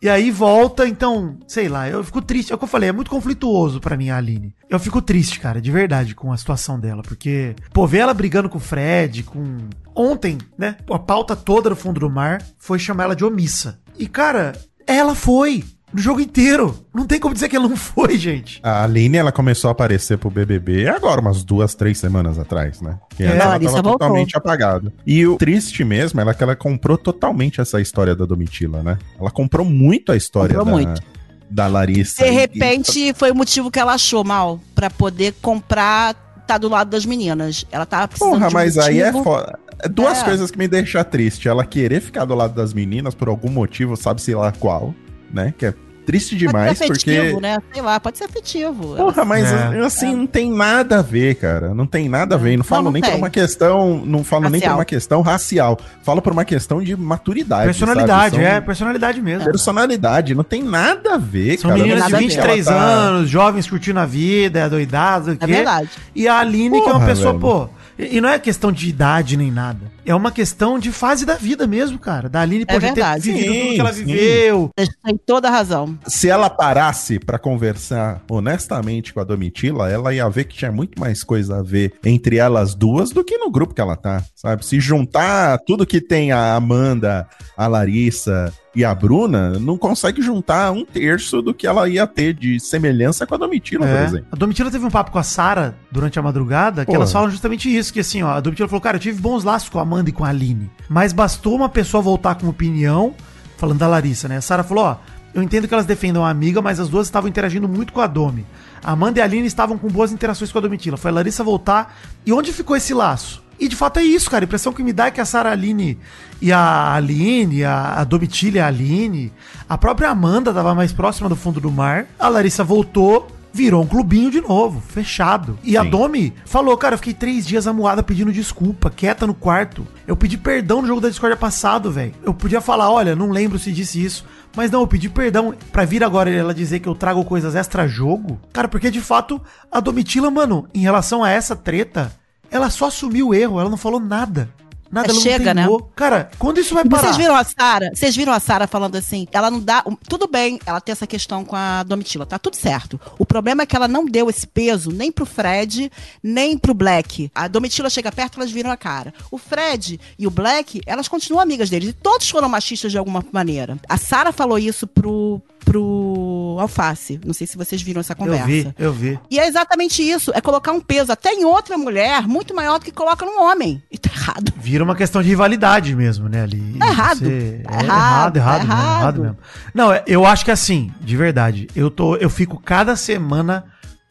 E aí volta, então, sei lá, eu fico triste. É o que eu falei, é muito conflituoso pra mim a Aline. Eu fico triste, cara, de verdade, com a situação dela. Porque, pô, ver ela brigando com o Fred, com. Ontem, né? A pauta toda no fundo do mar foi chamar ela de omissa. E, cara, ela foi. No jogo inteiro. Não tem como dizer que ela não foi, gente. A Aline, ela começou a aparecer pro BBB agora, umas duas, três semanas atrás, né? Que É, ela Larissa tava voltou. totalmente apagada. E o triste mesmo é que ela comprou totalmente essa história da Domitila, né? Ela comprou muito a história Comprou da, muito. da Larissa. De E- repente, foi o motivo que ela achou mal pra poder comprar, tá do lado das meninas. Ela tava precisando Porra, de um mas aí é motivo. foda. É Duas É. coisas que me deixam triste. Ela querer ficar do lado das meninas por algum motivo, sabe-se lá qual, né? Que é triste demais, pode ser afetivo, porque. né? Sei lá, pode ser afetivo. Porra, mas É. assim, não tem nada a ver, cara. Não tem nada a ver. Não falo não nem por tem. uma questão. Não falo nem por Racial. uma questão racial. Falo por uma questão de maturidade. Personalidade, sabe? São é, personalidade mesmo. Personalidade, não tem nada a ver, São cara. meninas Não de nada a sei ver. se ela 23 tá- anos, jovens curtindo a vida, doidados, o É quê? verdade. E a Aline, que é uma Porra, pessoa, velho. pô. E não é questão de idade nem nada. É uma questão de fase da vida mesmo, cara. Da Aline É pode ter verdade. vivido Sim, tudo que ela sim. viveu. Têm toda a razão. Se ela parasse pra conversar honestamente com a Domitila, ela ia ver que tinha muito mais coisa a ver entre elas duas do que no grupo que ela tá, sabe? Se juntar tudo que tem a Amanda, a Larissa e a Bruna, não consegue juntar um terço do que ela ia ter de semelhança com a Domitila, por É. exemplo. A Domitila teve um papo com a Sara durante a madrugada, que Porra. elas falam justamente isso, que assim, ó, a Domitila falou, cara, eu tive bons laços com a Amanda e com a Aline, mas bastou uma pessoa voltar com opinião, falando da Larissa, né? A Sara falou, ó, eu entendo que elas defendam a amiga, mas as duas estavam interagindo muito com a Domi. A Amanda e a Aline estavam com boas interações com a Domitila. Foi a Larissa voltar. E onde ficou esse laço? E de fato é isso, cara. A impressão que me dá é que a Sara Aline e a Aline, a, a Domitila e a Aline, a própria Amanda tava mais próxima do fundo do mar. A Larissa voltou, virou um clubinho de novo, fechado. E a Sim. Domi falou, cara, eu fiquei três dias amuada pedindo desculpa, quieta no quarto. Eu pedi perdão no jogo da Discord passado, velho. Eu podia falar, olha, não lembro se disse isso. Mas não, eu pedi perdão pra vir agora ela dizer que eu trago coisas extra-jogo. Cara, porque de fato, a Domitila, mano, em relação a essa treta, ela só assumiu o erro, ela não falou nada. Nada, É, chega, não temou. Cara, quando isso vai parar? Vocês viram a Sara? Vocês viram a Sara falando assim? Ela não dá. Tudo bem, ela tem essa questão com a Domitila, tá tudo certo. O problema é que ela não deu esse peso nem pro Fred, nem pro Black. A Domitila chega perto, elas viram a cara. O Fred e o Black, elas continuam amigas deles. E todos foram machistas de alguma maneira. A Sara falou isso pro, pro Alface. Não sei se vocês viram essa Eu conversa. vi, eu vi. E é exatamente isso. É colocar um peso até em outra mulher muito maior do que coloca num homem. E tá errado. Vira uma questão de rivalidade mesmo, né, ali. Tá errado. Você- Tá é errado, errado, errado, tá mesmo, errado errado. mesmo. Não, é- eu acho que assim, de verdade, eu tô, eu fico cada semana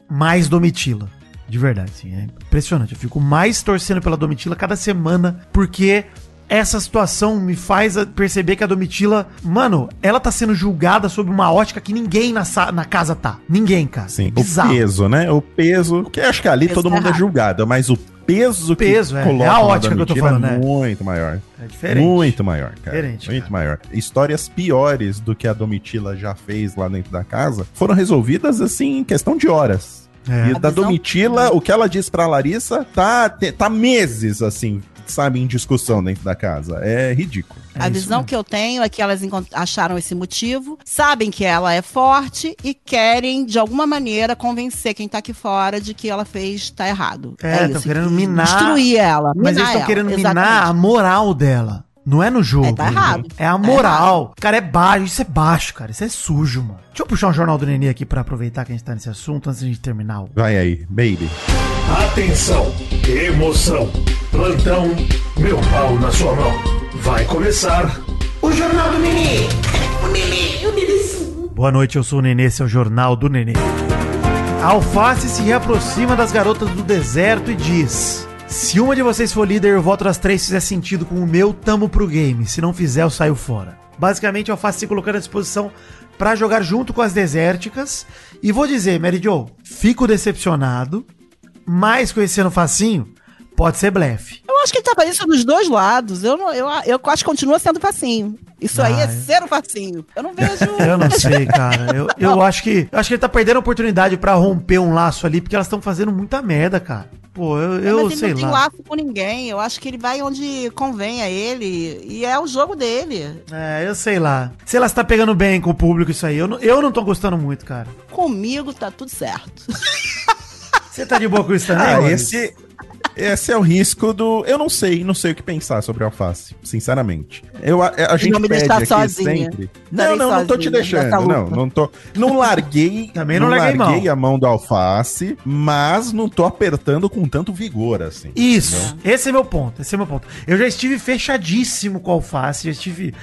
mais Domitila. De verdade, sim, é impressionante. Eu fico mais torcendo pela Domitila cada semana, porque essa situação me faz perceber que a Domitila, mano, ela tá sendo julgada sob uma ótica que ninguém na, na casa tá. Ninguém, cara. Sim, É o bizarro. peso, né? O peso. Porque acho que ali Peso todo tá mundo é errado. julgado, mas o peso, peso, é. É a ótica que eu tô Domitila falando, é né? muito maior. É diferente. Muito maior, cara. Diferente, Muito cara. maior. Histórias piores do que a Domitila já fez lá dentro da casa foram resolvidas, assim, em questão de horas. É. E A da visão- Domitila, o que ela disse pra Larissa, tá, tá meses, assim, sabe, em discussão dentro da casa. É ridículo. É a visão mesmo. que eu tenho é que elas acharam esse motivo, sabem que ela é forte e querem, de alguma maneira, convencer quem tá aqui fora de que ela fez tá errado. É, isso, querendo que- minar- Destruir ela. Mas eles estão querendo minar exatamente. a moral dela. Não é no jogo. É, tá errado. É a moral. Cara, é baixo. Isso é baixo, cara. Isso é sujo, mano. Deixa eu puxar um jornal do Nenê aqui pra aproveitar que a gente tá nesse assunto antes de a gente terminar. o- Vai aí, baby. Atenção, emoção, plantão, meu pau na sua mão. Vai começar O Jornal do Nenê. O Nenê, o Nenê. Boa noite, eu sou o Nenê, esse é o Jornal do Nenê. A Alface se reaproxima das garotas do deserto e diz: Se uma de vocês for líder, eu voto das três fizer sentido com o meu, tamo pro game. Se não fizer, eu saio fora. Basicamente, a Alface se colocando à disposição pra jogar junto com as desérticas. E vou dizer, Mary Jo, fico decepcionado, mas conhecendo o Facinho, pode ser blefe. Eu acho que ele tá fazendo isso dos dois lados. Eu, não, eu, eu acho que continua sendo facinho. Isso aí Ah, é é. ser o facinho. Eu não vejo. Eu não sei, cara. Eu, eu acho que eu acho que ele tá perdendo a oportunidade pra romper um laço ali, porque elas estão fazendo muita merda, cara. Pô, eu, Mas eu ele sei não tem lá. laço com ninguém. Eu acho que ele vai onde convém a ele. E é o jogo dele. É, eu sei lá. Sei lá se tá pegando bem com o público isso aí. Eu não, eu não tô gostando muito, cara. Comigo tá tudo certo. Você tá de boa com isso também? Ah, esse, esse é o risco do. Eu não sei, não sei o que pensar sobre alface, sinceramente. Eu, a, a gente não me pede deixar aqui sozinha. sempre. Estarei Não, não, não tô te sozinha deixando. Não, não tô. Não larguei. Também não larguei mão. a mão do alface, mas não tô apertando com tanto vigor, assim. Isso, esse é meu ponto, esse é meu ponto. Eu já estive fechadíssimo com a alface, já estive.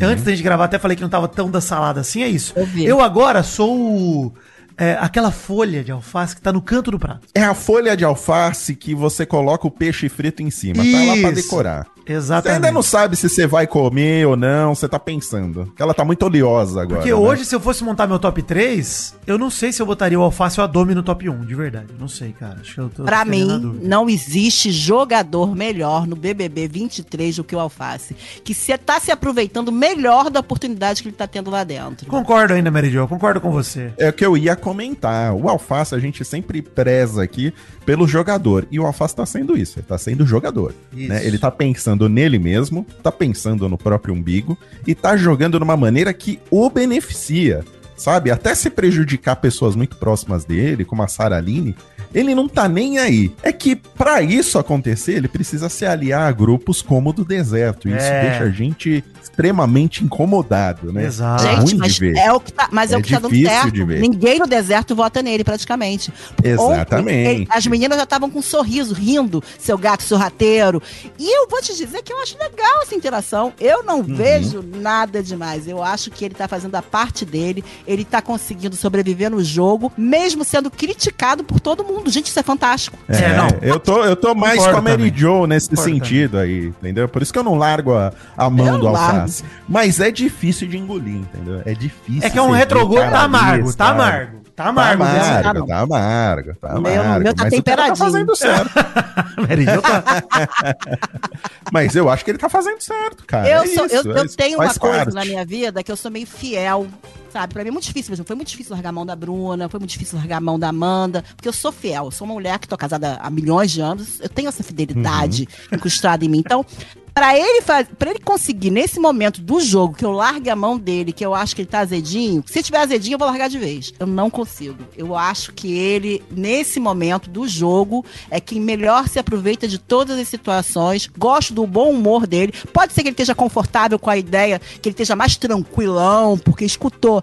Antes da gente gravar, até falei que não tava tão da salada assim, é isso. Eu vi. Eu agora sou o- é, aquela folha de alface que tá no canto do prato. É a folha de alface que você coloca o peixe frito em cima. Tá lá pra Isso. Decorar. Você Exatamente. ainda não sabe se você vai comer ou não, você tá pensando. Porque ela tá muito oleosa agora. Porque né? hoje, se eu fosse montar meu top 3, eu não sei se eu botaria o alface ou a Domi no top 1, de verdade. Não sei, cara. Acho que eu tô Pra mim, não existe jogador melhor no BBB 23 do que o Alface. Que você tá se aproveitando melhor da oportunidade que ele tá tendo lá dentro. Concordo ainda, Mary Jo, concordo com você. É o que eu ia comentar. O Alface a gente sempre preza aqui pelo jogador. E o Alface tá sendo isso. Ele tá sendo jogador. Isso. né? Ele tá pensando nele mesmo, tá pensando no próprio umbigo e tá jogando de uma maneira que o beneficia. Sabe? Até se prejudicar pessoas muito próximas dele, como a Sarah Aline, ele não tá nem aí. É que pra isso acontecer, ele precisa se aliar a grupos como o do deserto. Isso É. deixa a gente extremamente incomodado, né? Exato. É Gente, ruim mas de ver. é o que tá, mas é, É o que tá dando difícil certo. de ver. Ninguém no deserto vota nele, praticamente. Exatamente. Ontem, ele- as meninas já estavam com um sorriso, rindo, seu gato sorrateiro. E eu vou te dizer que eu acho legal essa interação. Eu não Uhum. vejo nada demais. Eu acho que ele tá fazendo a parte dele, ele tá conseguindo sobreviver no jogo, mesmo sendo criticado por todo mundo. Gente, isso é fantástico. É, É, não. eu tô, eu tô mais Concordo com a Mary também. Jo nesse Concordo sentido aí, entendeu? Por isso que eu não largo a, a mão Eu do largo. Mas é difícil de engolir, entendeu? É difícil. É que é um retrogol, o cara tá ali, amargo, tá amargo. Tá Tá amargo. Tá amargo, tá amargo, tá meu- amargo. o meu tá mas o cara tá temperadinho. fazendo certo. Tá... mas eu acho que ele tá fazendo certo, cara. eu, É sou- eu, isso, eu é isso. tenho uma coisa parte. na minha vida que eu sou meio fiel. Sabe, pra mim é muito difícil, por exemplo, foi muito difícil largar a mão da Bruna, foi muito difícil largar a mão da Amanda, porque eu sou fiel, sou uma mulher que tô casada há milhões de anos, eu tenho essa fidelidade Uhum. incrustada em mim. Então, pra ele, faz, pra ele conseguir, nesse momento do jogo, que eu largue a mão dele, que eu acho que ele tá azedinho, se tiver azedinho, eu vou largar de vez. Eu não consigo. Eu acho que ele, nesse momento do jogo, é quem melhor se aproveita de todas as situações. Gosto do bom humor dele. Pode ser que ele esteja confortável com a ideia, que ele esteja mais tranquilão, porque escutou.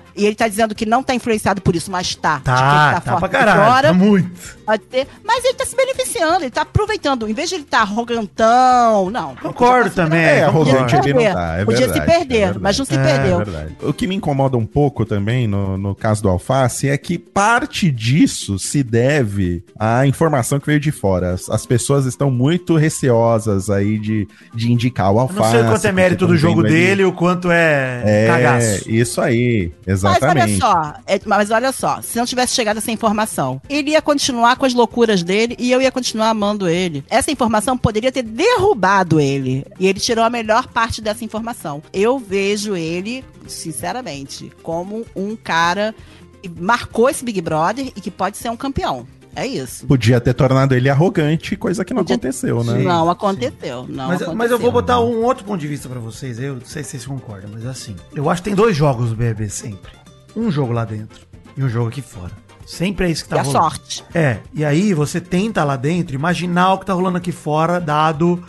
E ele tá dizendo que não tá influenciado por isso, mas tá. De que ele Tá, tá pra caralho, fora. tá muito. Pode ter, mas ele tá se beneficiando, ele tá aproveitando. Em vez de ele tá arrogantão, não. Concordo também. É, arrogante ele não tá, é Podia se verdade, perder, é mas não se É, perdeu. É. O que me incomoda um pouco também no, no caso do Alface é que parte disso se deve à informação que veio de fora. As, as pessoas estão muito receosas aí de, de indicar o Eu Alface. não sei o quanto é mérito do jogo dele, o quanto é, É, cagaço. isso aí, Mas olha exatamente. só, é, mas olha só, se não tivesse chegado essa informação, ele ia continuar com as loucuras dele e eu ia continuar amando ele. Essa informação poderia ter derrubado ele. E ele tirou a melhor parte dessa informação. Eu vejo ele, sinceramente, como um cara que marcou esse Big Brother e que pode ser um campeão. É isso. Podia ter tornado ele arrogante, coisa que não Podia- aconteceu, né? não aconteceu, não Mas, aconteceu. mas eu vou botar um outro ponto de vista pra vocês. Eu não sei se vocês concordam, mas assim. Eu acho que tem dois jogos do BBB sempre. Um jogo lá dentro e um jogo aqui fora. Sempre é isso que E tá a rolando. sorte. É, e aí você tenta lá dentro imaginar o que tá rolando aqui fora, dado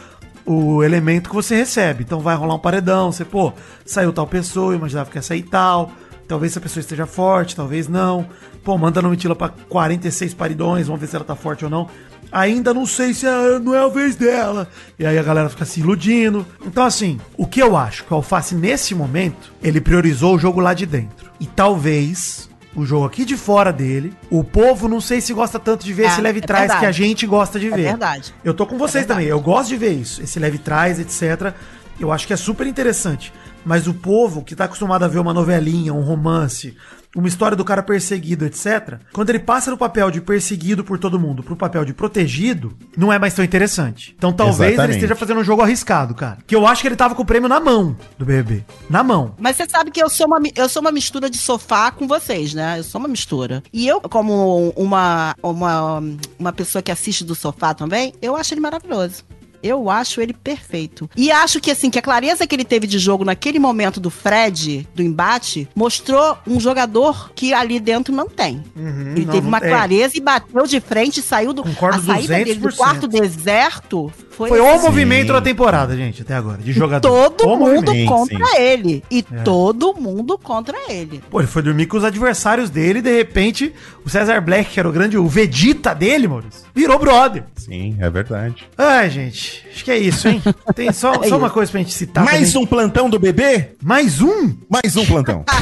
o elemento que você recebe. Então vai rolar um paredão, você, pô, saiu tal pessoa, imaginava que ia sair tal. Talvez essa pessoa esteja forte, talvez não. Pô, manda no Mitila pra 46 paredões, vamos ver se ela tá forte ou não. Ainda não sei se é- não é a vez dela. E aí a galera fica se iludindo. Então, assim, o que eu acho que o Alface, nesse momento, ele priorizou o jogo lá de dentro. E talvez o jogo aqui de fora dele, o povo não sei se gosta tanto de ver É, esse leve é trás verdade. que a gente gosta de É ver. verdade. Eu tô com vocês também. Eu gosto de ver isso. Esse leve trás, etc. Eu acho que é super interessante. Mas o povo que tá acostumado a ver uma novelinha, um romance, uma história do cara perseguido, etc. Quando ele passa do papel de perseguido por todo mundo pro papel de protegido, não é mais tão interessante. Então talvez ele Exatamente. esteja fazendo um jogo arriscado, cara. Que eu acho que ele tava com o prêmio na mão do BBB. Na mão. Mas você sabe que eu sou, uma, eu sou uma mistura de sofá com vocês, né? Eu sou uma mistura. E eu, como uma, uma, uma pessoa que assiste do sofá também, eu acho ele maravilhoso. Eu acho ele perfeito. E acho que, assim, que a clareza que ele teve de jogo naquele momento do Fred, do embate, mostrou um jogador que ali dentro não tem. ele Uhum. não, teve uma clareza e bateu de frente, saiu do. Concordo a saída dele do 200%. quarto deserto foi, Foi o assim, movimento da temporada, gente, até agora, de jogador. todo O mundo movimento. contra ele. E É. todo mundo contra ele. Pô, ele foi dormir com os adversários dele e de repente o Cesar Black, que era o grande, o Vegeta dele, Maurício, virou brother. Sim, é verdade. Ai, gente, acho que é isso, hein? Tem só, É só uma coisa pra gente citar. Mais também. um plantão do bebê? Mais um? Mais um plantão.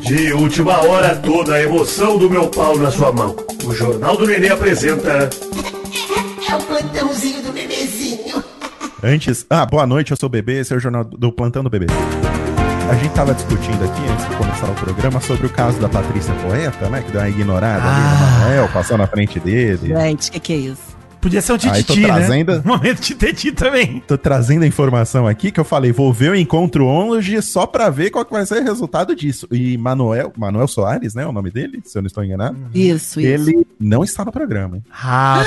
De última hora, toda a emoção do meu pau na sua mão. O Jornal do Nenê apresenta. É o plantãozinho do bebezinho. Antes. Ah, boa noite, eu sou o bebê, esse é o jornal do plantão do bebê. A gente tava discutindo aqui, antes de começar o programa, sobre o caso da Patrícia Poeta, né? Que deu uma ignorada ali Ah. no Manuel, passou na frente dele. Gente, o que, que é isso? Podia ser um Aí tô né? trazendo- Um momento tititi também. Tô trazendo a informação aqui que eu falei, vou ver o encontro hoje só pra ver qual que vai ser o resultado disso. E Manuel, Manuel Soares, né? O nome dele, se eu não estou enganado. Isso, isso. Ele não está no programa, hein? Rapaz.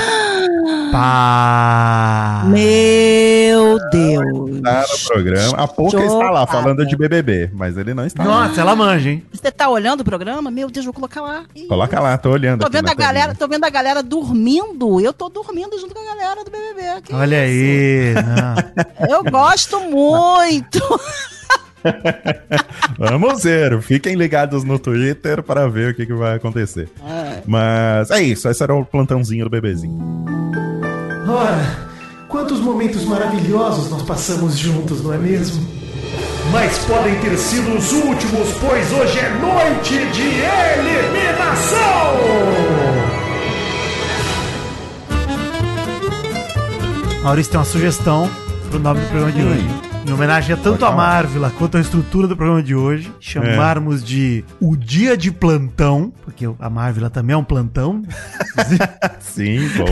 Meu Deus. Está no programa. A pouca está lá falando de BBB, mas ele não está. lá. Nossa, ela manja, hein? Você tá olhando o programa? Meu Deus, vou colocar lá. Coloca lá, tô olhando Tô aqui vendo a galera, tô vendo a galera dormindo. Eu tô dormindo junto com a galera do BBB. Que Olha isso? aí. não. Eu gosto muito. Vamos ver, fiquem ligados no Twitter para ver o que, que vai acontecer. É. Mas é isso, esse era o plantãozinho do bebezinho. Ora, quantos momentos maravilhosos nós passamos juntos, não é mesmo? Mas podem ter sido os últimos, pois hoje é noite de eliminação! Maurício tem uma sugestão pro nome do programa de hoje. Em homenagem a tanto a. Marvel quanto a estrutura do programa de hoje, chamarmos de O Dia de Plantão, porque a Marvel também é um plantão, Sim, bom.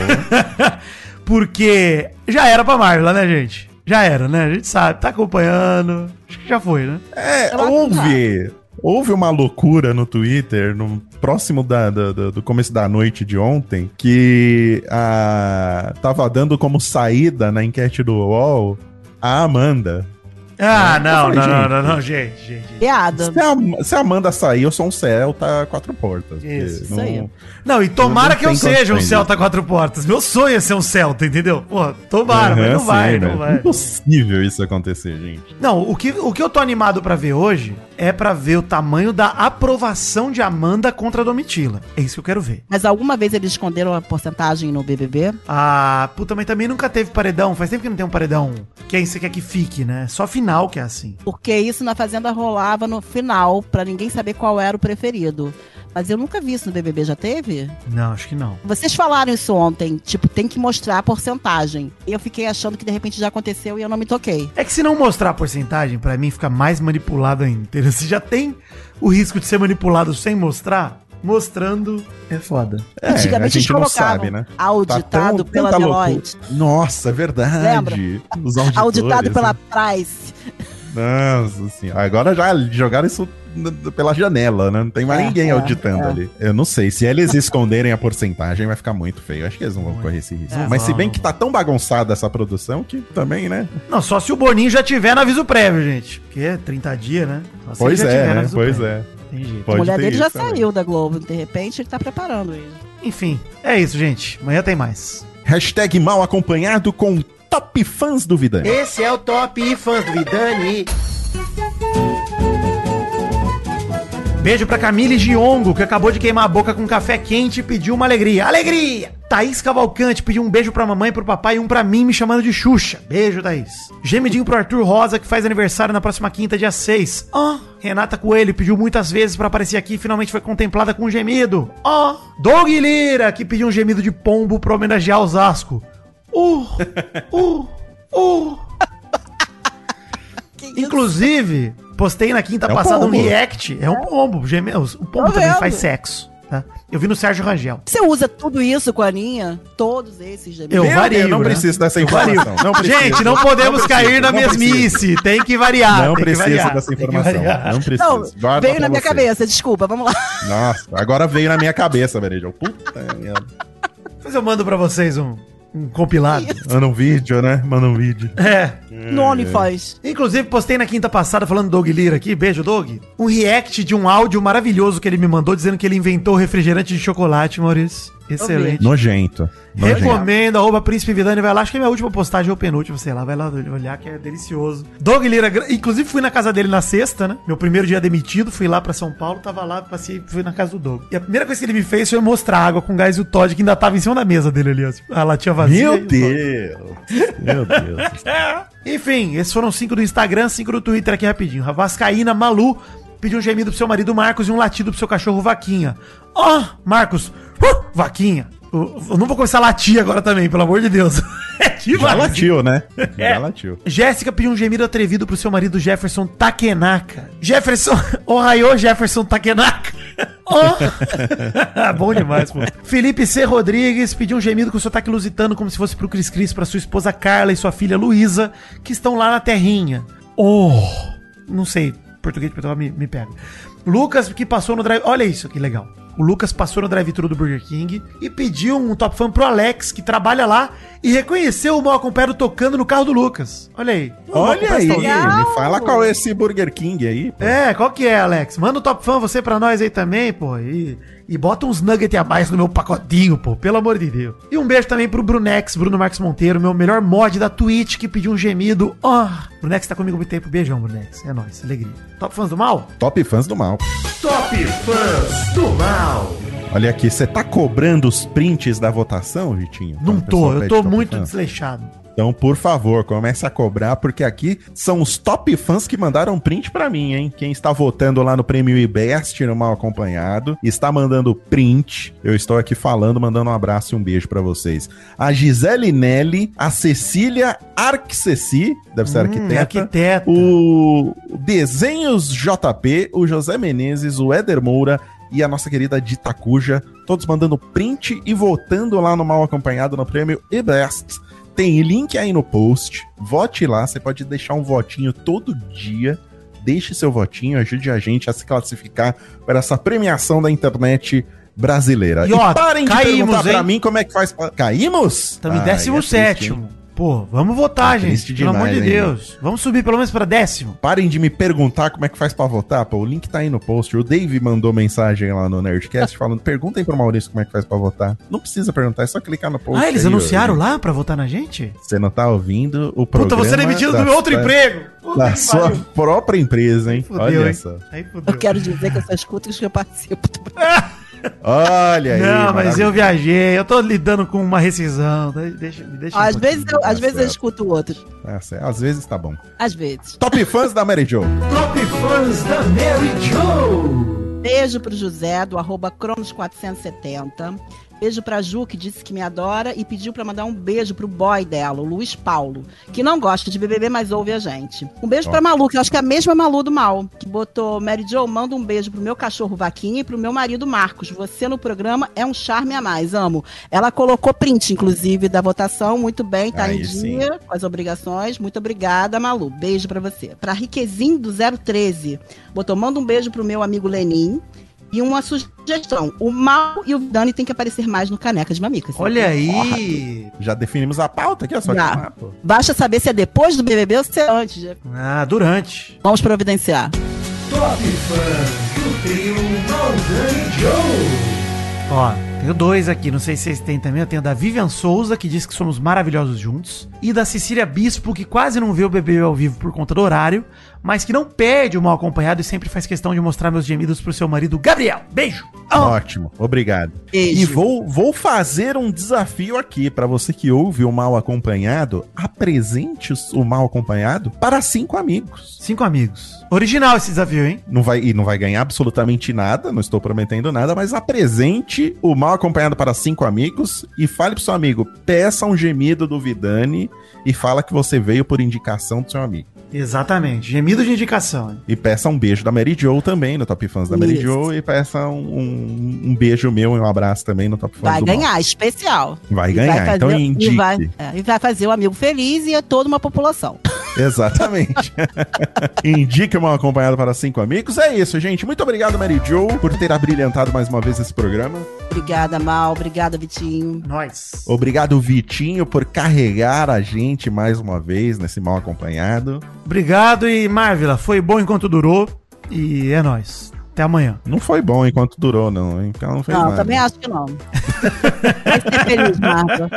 porque já era pra Marvel, né, gente? Já era, né? A gente sabe, tá acompanhando. Acho que já foi, né? É, houve, houve uma loucura no Twitter, no próximo da, da- do começo da noite de ontem, que a, tava dando como saída na enquete do UOL a Amanda. Ah, Eu não, falei, não, não, não, não, gente, gente. Piada. Se a, se a Amanda sair, eu sou um Celta quatro portas. Isso, isso aí. Não, e tomara Não que eu seja um Celta quatro portas. Meu sonho é ser um Celta, entendeu? Pô, tomara, mas não sim, vai, né? não vai. Impossível isso acontecer, gente. Não, o que, o que eu tô animado pra ver hoje é pra ver o tamanho da aprovação de Amanda contra a Domitila. É isso que eu quero ver. Mas alguma vez eles esconderam a porcentagem no BBB? Ah, puta, mas também nunca teve paredão. Faz tempo que não tem um paredão. Quem você quer que fique, né? Só final que é assim. Porque isso na Fazenda rolava no final, pra ninguém saber qual era o preferido. Mas eu nunca vi isso no BBB, já teve? Não, acho que não. Vocês falaram isso ontem, tipo, tem que mostrar a porcentagem. E eu fiquei achando que de repente já aconteceu e eu não me toquei. É que se não mostrar a porcentagem, pra mim fica mais manipulado ainda. entendeu? Se já tem o risco de ser manipulado sem mostrar, mostrando é foda. É, Antigamente a gente não sabe, né? auditado Tá tão- pela loucura. Deloitte. Nossa, é verdade. Lembra? Os Auditado pela né? Price. Nossa senhora. Agora já jogaram isso pela janela, né? Não tem mais É, ninguém é, auditando é. ali. Eu não sei. Se eles esconderem a porcentagem, vai ficar muito feio. Acho que eles não vão correr esse risco. É, Mas se bem que tá tão bagunçada essa produção que também, né? Não, só se o Boninho já tiver no aviso prévio, gente. Porque é 30 dias, né? Só Pois é, né? Pois prévio. é. Tem jeito. A mulher dele já também. saiu da Globo. De repente ele tá preparando ele. Enfim, é isso, gente. Amanhã tem mais. Hashtag mal acompanhado com top fãs do Vidani. Esse é o Top Fãs do Vidani. Beijo pra Camille Giongo, que acabou de queimar a boca com café quente e pediu uma alegria. Alegria! Thaís Cavalcante pediu um beijo pra mamãe, pro papai e um pra mim, me chamando de Xuxa. Beijo, Thaís. Gemidinho pro Arthur Rosa, que faz aniversário na próxima quinta, dia 6. Ó. Renata Coelho pediu muitas vezes pra aparecer aqui e finalmente foi contemplada com um gemido. Ó. Doug Lira, que pediu um gemido de pombo pra homenagear Osasco. Uh, uh, uh. Inclusive, postei na quinta É um passada um react. É um pombo. geme- O pombo Tô também vendo. faz sexo. Tá? Eu vi no Sérgio Rangel. Você usa tudo isso com a Aninha? Todos esses gemidos? Eu Meu vario, Deus, não né? preciso dessa Eu informação. Não precisa. Gente, não podemos Não cair na mesmice. Tem que variar. Não precisa variar, dessa informação. Não precisa. Não, veio na minha você. cabeça, desculpa, vamos lá. Nossa, agora veio na minha cabeça, Verejão. Puta merda. Depois eu mando pra vocês um, um compilado. Manda um vídeo, né? Manda um vídeo. É. No OnlyFans. Inclusive, postei na quinta passada, falando do Doug Lira aqui, beijo, Doug, um react de um áudio maravilhoso que ele me mandou, dizendo que ele inventou refrigerante de chocolate, Maurício. Excelente. Nojento. Nojento. Recomendo, arroba Príncipe Vidani, vai lá, acho que é minha última postagem ou penúltima, sei lá, vai lá olhar que é delicioso. Doug Lira, inclusive fui na casa dele na sexta, né? Meu primeiro dia demitido, fui lá pra São Paulo, tava lá, passei, fui na casa do Doug. E a primeira coisa que ele me fez foi mostrar água com gás e o Todd, que ainda tava em cima da mesa dele ali, ó, a latinha vazia. Meu. Deus. Meu Deus. Enfim, esses foram cinco do Instagram, cinco do Twitter aqui rapidinho. A Vascaína Malu pediu um gemido pro seu marido Marcos e um latido pro seu cachorro Vaquinha. Ó, Marcos, uh, Vaquinha. Eu, não vou começar a latir agora também, pelo amor de Deus. É Já latiu, né? É. Já latiu. Jéssica pediu um gemido atrevido pro seu marido Jefferson Takenaka. Jefferson, Ohio Jefferson Takenaka. Oh. Bom demais, pô. Felipe C. Rodrigues pediu um gemido com sotaque lusitano, como se fosse pro Cris Cris, pra sua esposa Carla e sua filha Luísa, que estão lá na terrinha. Oh! Não sei, português de Portugal me, me pega. Lucas, que passou no drive. Olha isso, que legal. O Lucas passou no drive-thru do Burger King e pediu um top fan pro Alex, que trabalha lá, e reconheceu o mal acompanhado tocando no carro do Lucas. Olha aí. Olha aí, legal. me fala qual é esse Burger King aí. pô. É, qual que é, Alex? Manda um top fã você pra nós aí também, pô. E, e bota uns nuggets a mais no meu pacotinho, pô. Pelo amor de Deus. E um beijo também pro Brunex, Bruno Marques Monteiro, meu melhor mod da Twitch, que pediu um gemido. Ó, Brunex tá comigo há muito tempo. Beijão, Brunex. É nóis, alegria. Top fãs do mal? Top fãs do mal. Top Fãs do Mal. Olha aqui, você tá cobrando os prints da votação, Vitinho? Não tô, eu tô muito fã? desleixado. Então, por favor, comece a cobrar, porque aqui são os top fãs que mandaram print pra mim, hein? Quem está votando lá no prêmio IBEST no Mal Acompanhado, está mandando print. Eu estou aqui falando, mandando um abraço e um beijo pra vocês. A Gisele Nelly, a Cecília Arquececi, deve ser Hum, arquiteta. arquiteta. O Desenhos JP, o José Menezes, o Éder Moura e a nossa querida Dita Cuja, todos mandando print e votando lá no Mal Acompanhado no prêmio E-Best. Tem link aí no post, vote lá, você pode deixar um votinho todo dia. Deixe seu votinho, ajude a gente a se classificar para essa premiação da internet brasileira. E, ó, e parem caímos, de perguntar hein? pra mim como é que faz. Caímos? Estamos em 17. Pô, vamos votar, É gente. triste Pelo amor de demais, hein, Deus. Vamos subir pelo menos pra décimo. Parem de me perguntar como é que faz pra votar, pô. O link tá aí no post. O Dave mandou mensagem lá no Nerdcast falando: perguntem pro Maurício como é que faz pra votar. Não precisa perguntar, é só clicar no post. Ah, eles aí, anunciaram ó. lá pra votar na gente? Você não tá ouvindo o programa. Puta, você é demitido do da meu outro sua- emprego. Puta Da sua pariu. própria empresa, hein? Fudeu, Olha hein? só. Aí fudeu. Eu quero dizer que eu só escuto os que eu participo. Olha aí. Não, mas eu viajei, eu tô lidando com uma rescisão. de- Deixa, deixa um Às pouquinho. vezes, eu, às tá vezes eu certo. escuto outros. É, cê- às vezes tá bom. Às vezes. Top fãs da Mary Jo. Top Fãs da Mary Jo. Beijo pro José, do arroba Cronos470. Beijo pra Ju, que disse que me adora e pediu pra mandar um beijo pro boy dela, o Luiz Paulo, que não gosta de BBB, mas ouve a gente. Um beijo pra Malu, que eu acho que é a mesma Malu do Mal, que botou Mary Jo, manda um beijo pro meu cachorro Vaquinha e pro meu marido Marcos. Você no programa é um charme a mais, amo. Ela colocou print, inclusive, da votação, muito bem, tá Aí em sim. dia, com as obrigações. Muito obrigada, Malu. Beijo pra você. Pra Riquezinho do 013, botou, manda um beijo pro meu amigo Lenin. E uma sugestão: o Mal e o Dani tem que aparecer mais no Caneca de Mamica. assim. Olha Porra. aí. Já definimos a pauta aqui, é só Já. Basta saber se é depois do BBB ou se é antes. Ah, durante. Vamos providenciar. Top Fãs do trio Maldani Joe. Ó, tenho dois aqui, não sei se vocês têm também. Eu tenho da Vivian Souza, que diz que somos maravilhosos juntos. E da Cecília Bispo, que quase não vê o bebê ao vivo por conta do horário, mas que não perde o mal acompanhado e sempre faz questão de mostrar meus gemidos pro seu marido Gabriel. Beijo! Ótimo, obrigado. Beijo. E vou, vou fazer um desafio aqui para você que ouve o Mal Acompanhado. Apresente o Mal Acompanhado para cinco amigos. Cinco amigos. Original esse desafio, hein? Não vai, e não vai ganhar absolutamente nada, não estou prometendo nada, mas apresente o Mal Acompanhado para cinco amigos e fale pro seu amigo, peça um gemido do Vidani e fala que você veio por indicação do seu amigo. Exatamente. Gemido de indicação. hein? E peça um beijo da Mary Joe também no Top Fãs da Mary Isso. Joe. E peça um, um, um beijo meu e um abraço também no Top Fãs Vai do Mal. ganhar, especial. Vai E ganhar, fazer- então e indique. vai, é, e vai fazer o amigo feliz e é toda uma população. Exatamente. Indique uma acompanhada para cinco amigos. É isso, gente. Muito obrigado, Mary Joe, por ter abrilhantado mais uma vez esse programa. Obrigada, Mal. Obrigada, Vitinho. Nós. Obrigado, Vitinho, por carregar a gente mais uma vez nesse mal acompanhado. Obrigado e Marvila, foi bom enquanto durou. E é nóis. Até amanhã. Não foi bom enquanto durou, não. hein? Então não fez Não, nada. também acho que não. Vai ser feliz, Marta.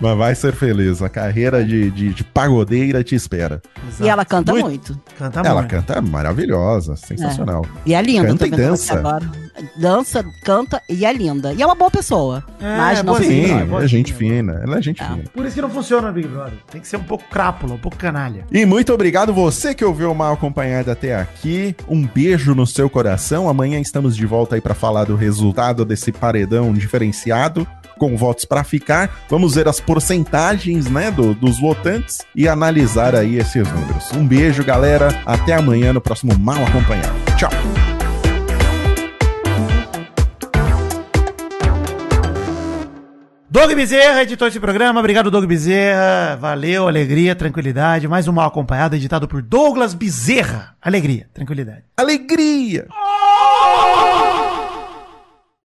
Mas vai ser feliz. A carreira de, de, de pagodeira te espera. E ela canta Muito. muito. Canta Ela muito. canta maravilhosa, sensacional. E é linda. Canta e dança. Agora. Dança, canta e é linda. E é uma boa pessoa. É, mas não. Sim, é gente fina. Ela é gente Ah. fina. Por isso que não funciona no Big Brother. Tem que ser um pouco crápula, um pouco canalha. E muito obrigado você que ouviu o Mal Acompanhado até aqui. Um beijo no seu coração. Amanhã estamos de volta aí para falar do resultado desse paredão diferenciado. Com votos para ficar, vamos ver as porcentagens, né, do- dos votantes e analisar aí esses números. Um beijo, galera. Até amanhã no próximo Mal Acompanhado. Tchau. Doug Bezerra, editor desse programa. Obrigado, Doug Bezerra. Valeu, alegria, tranquilidade. Mais um mal acompanhado, editado por Douglas Bezerra. Alegria, tranquilidade. Alegria!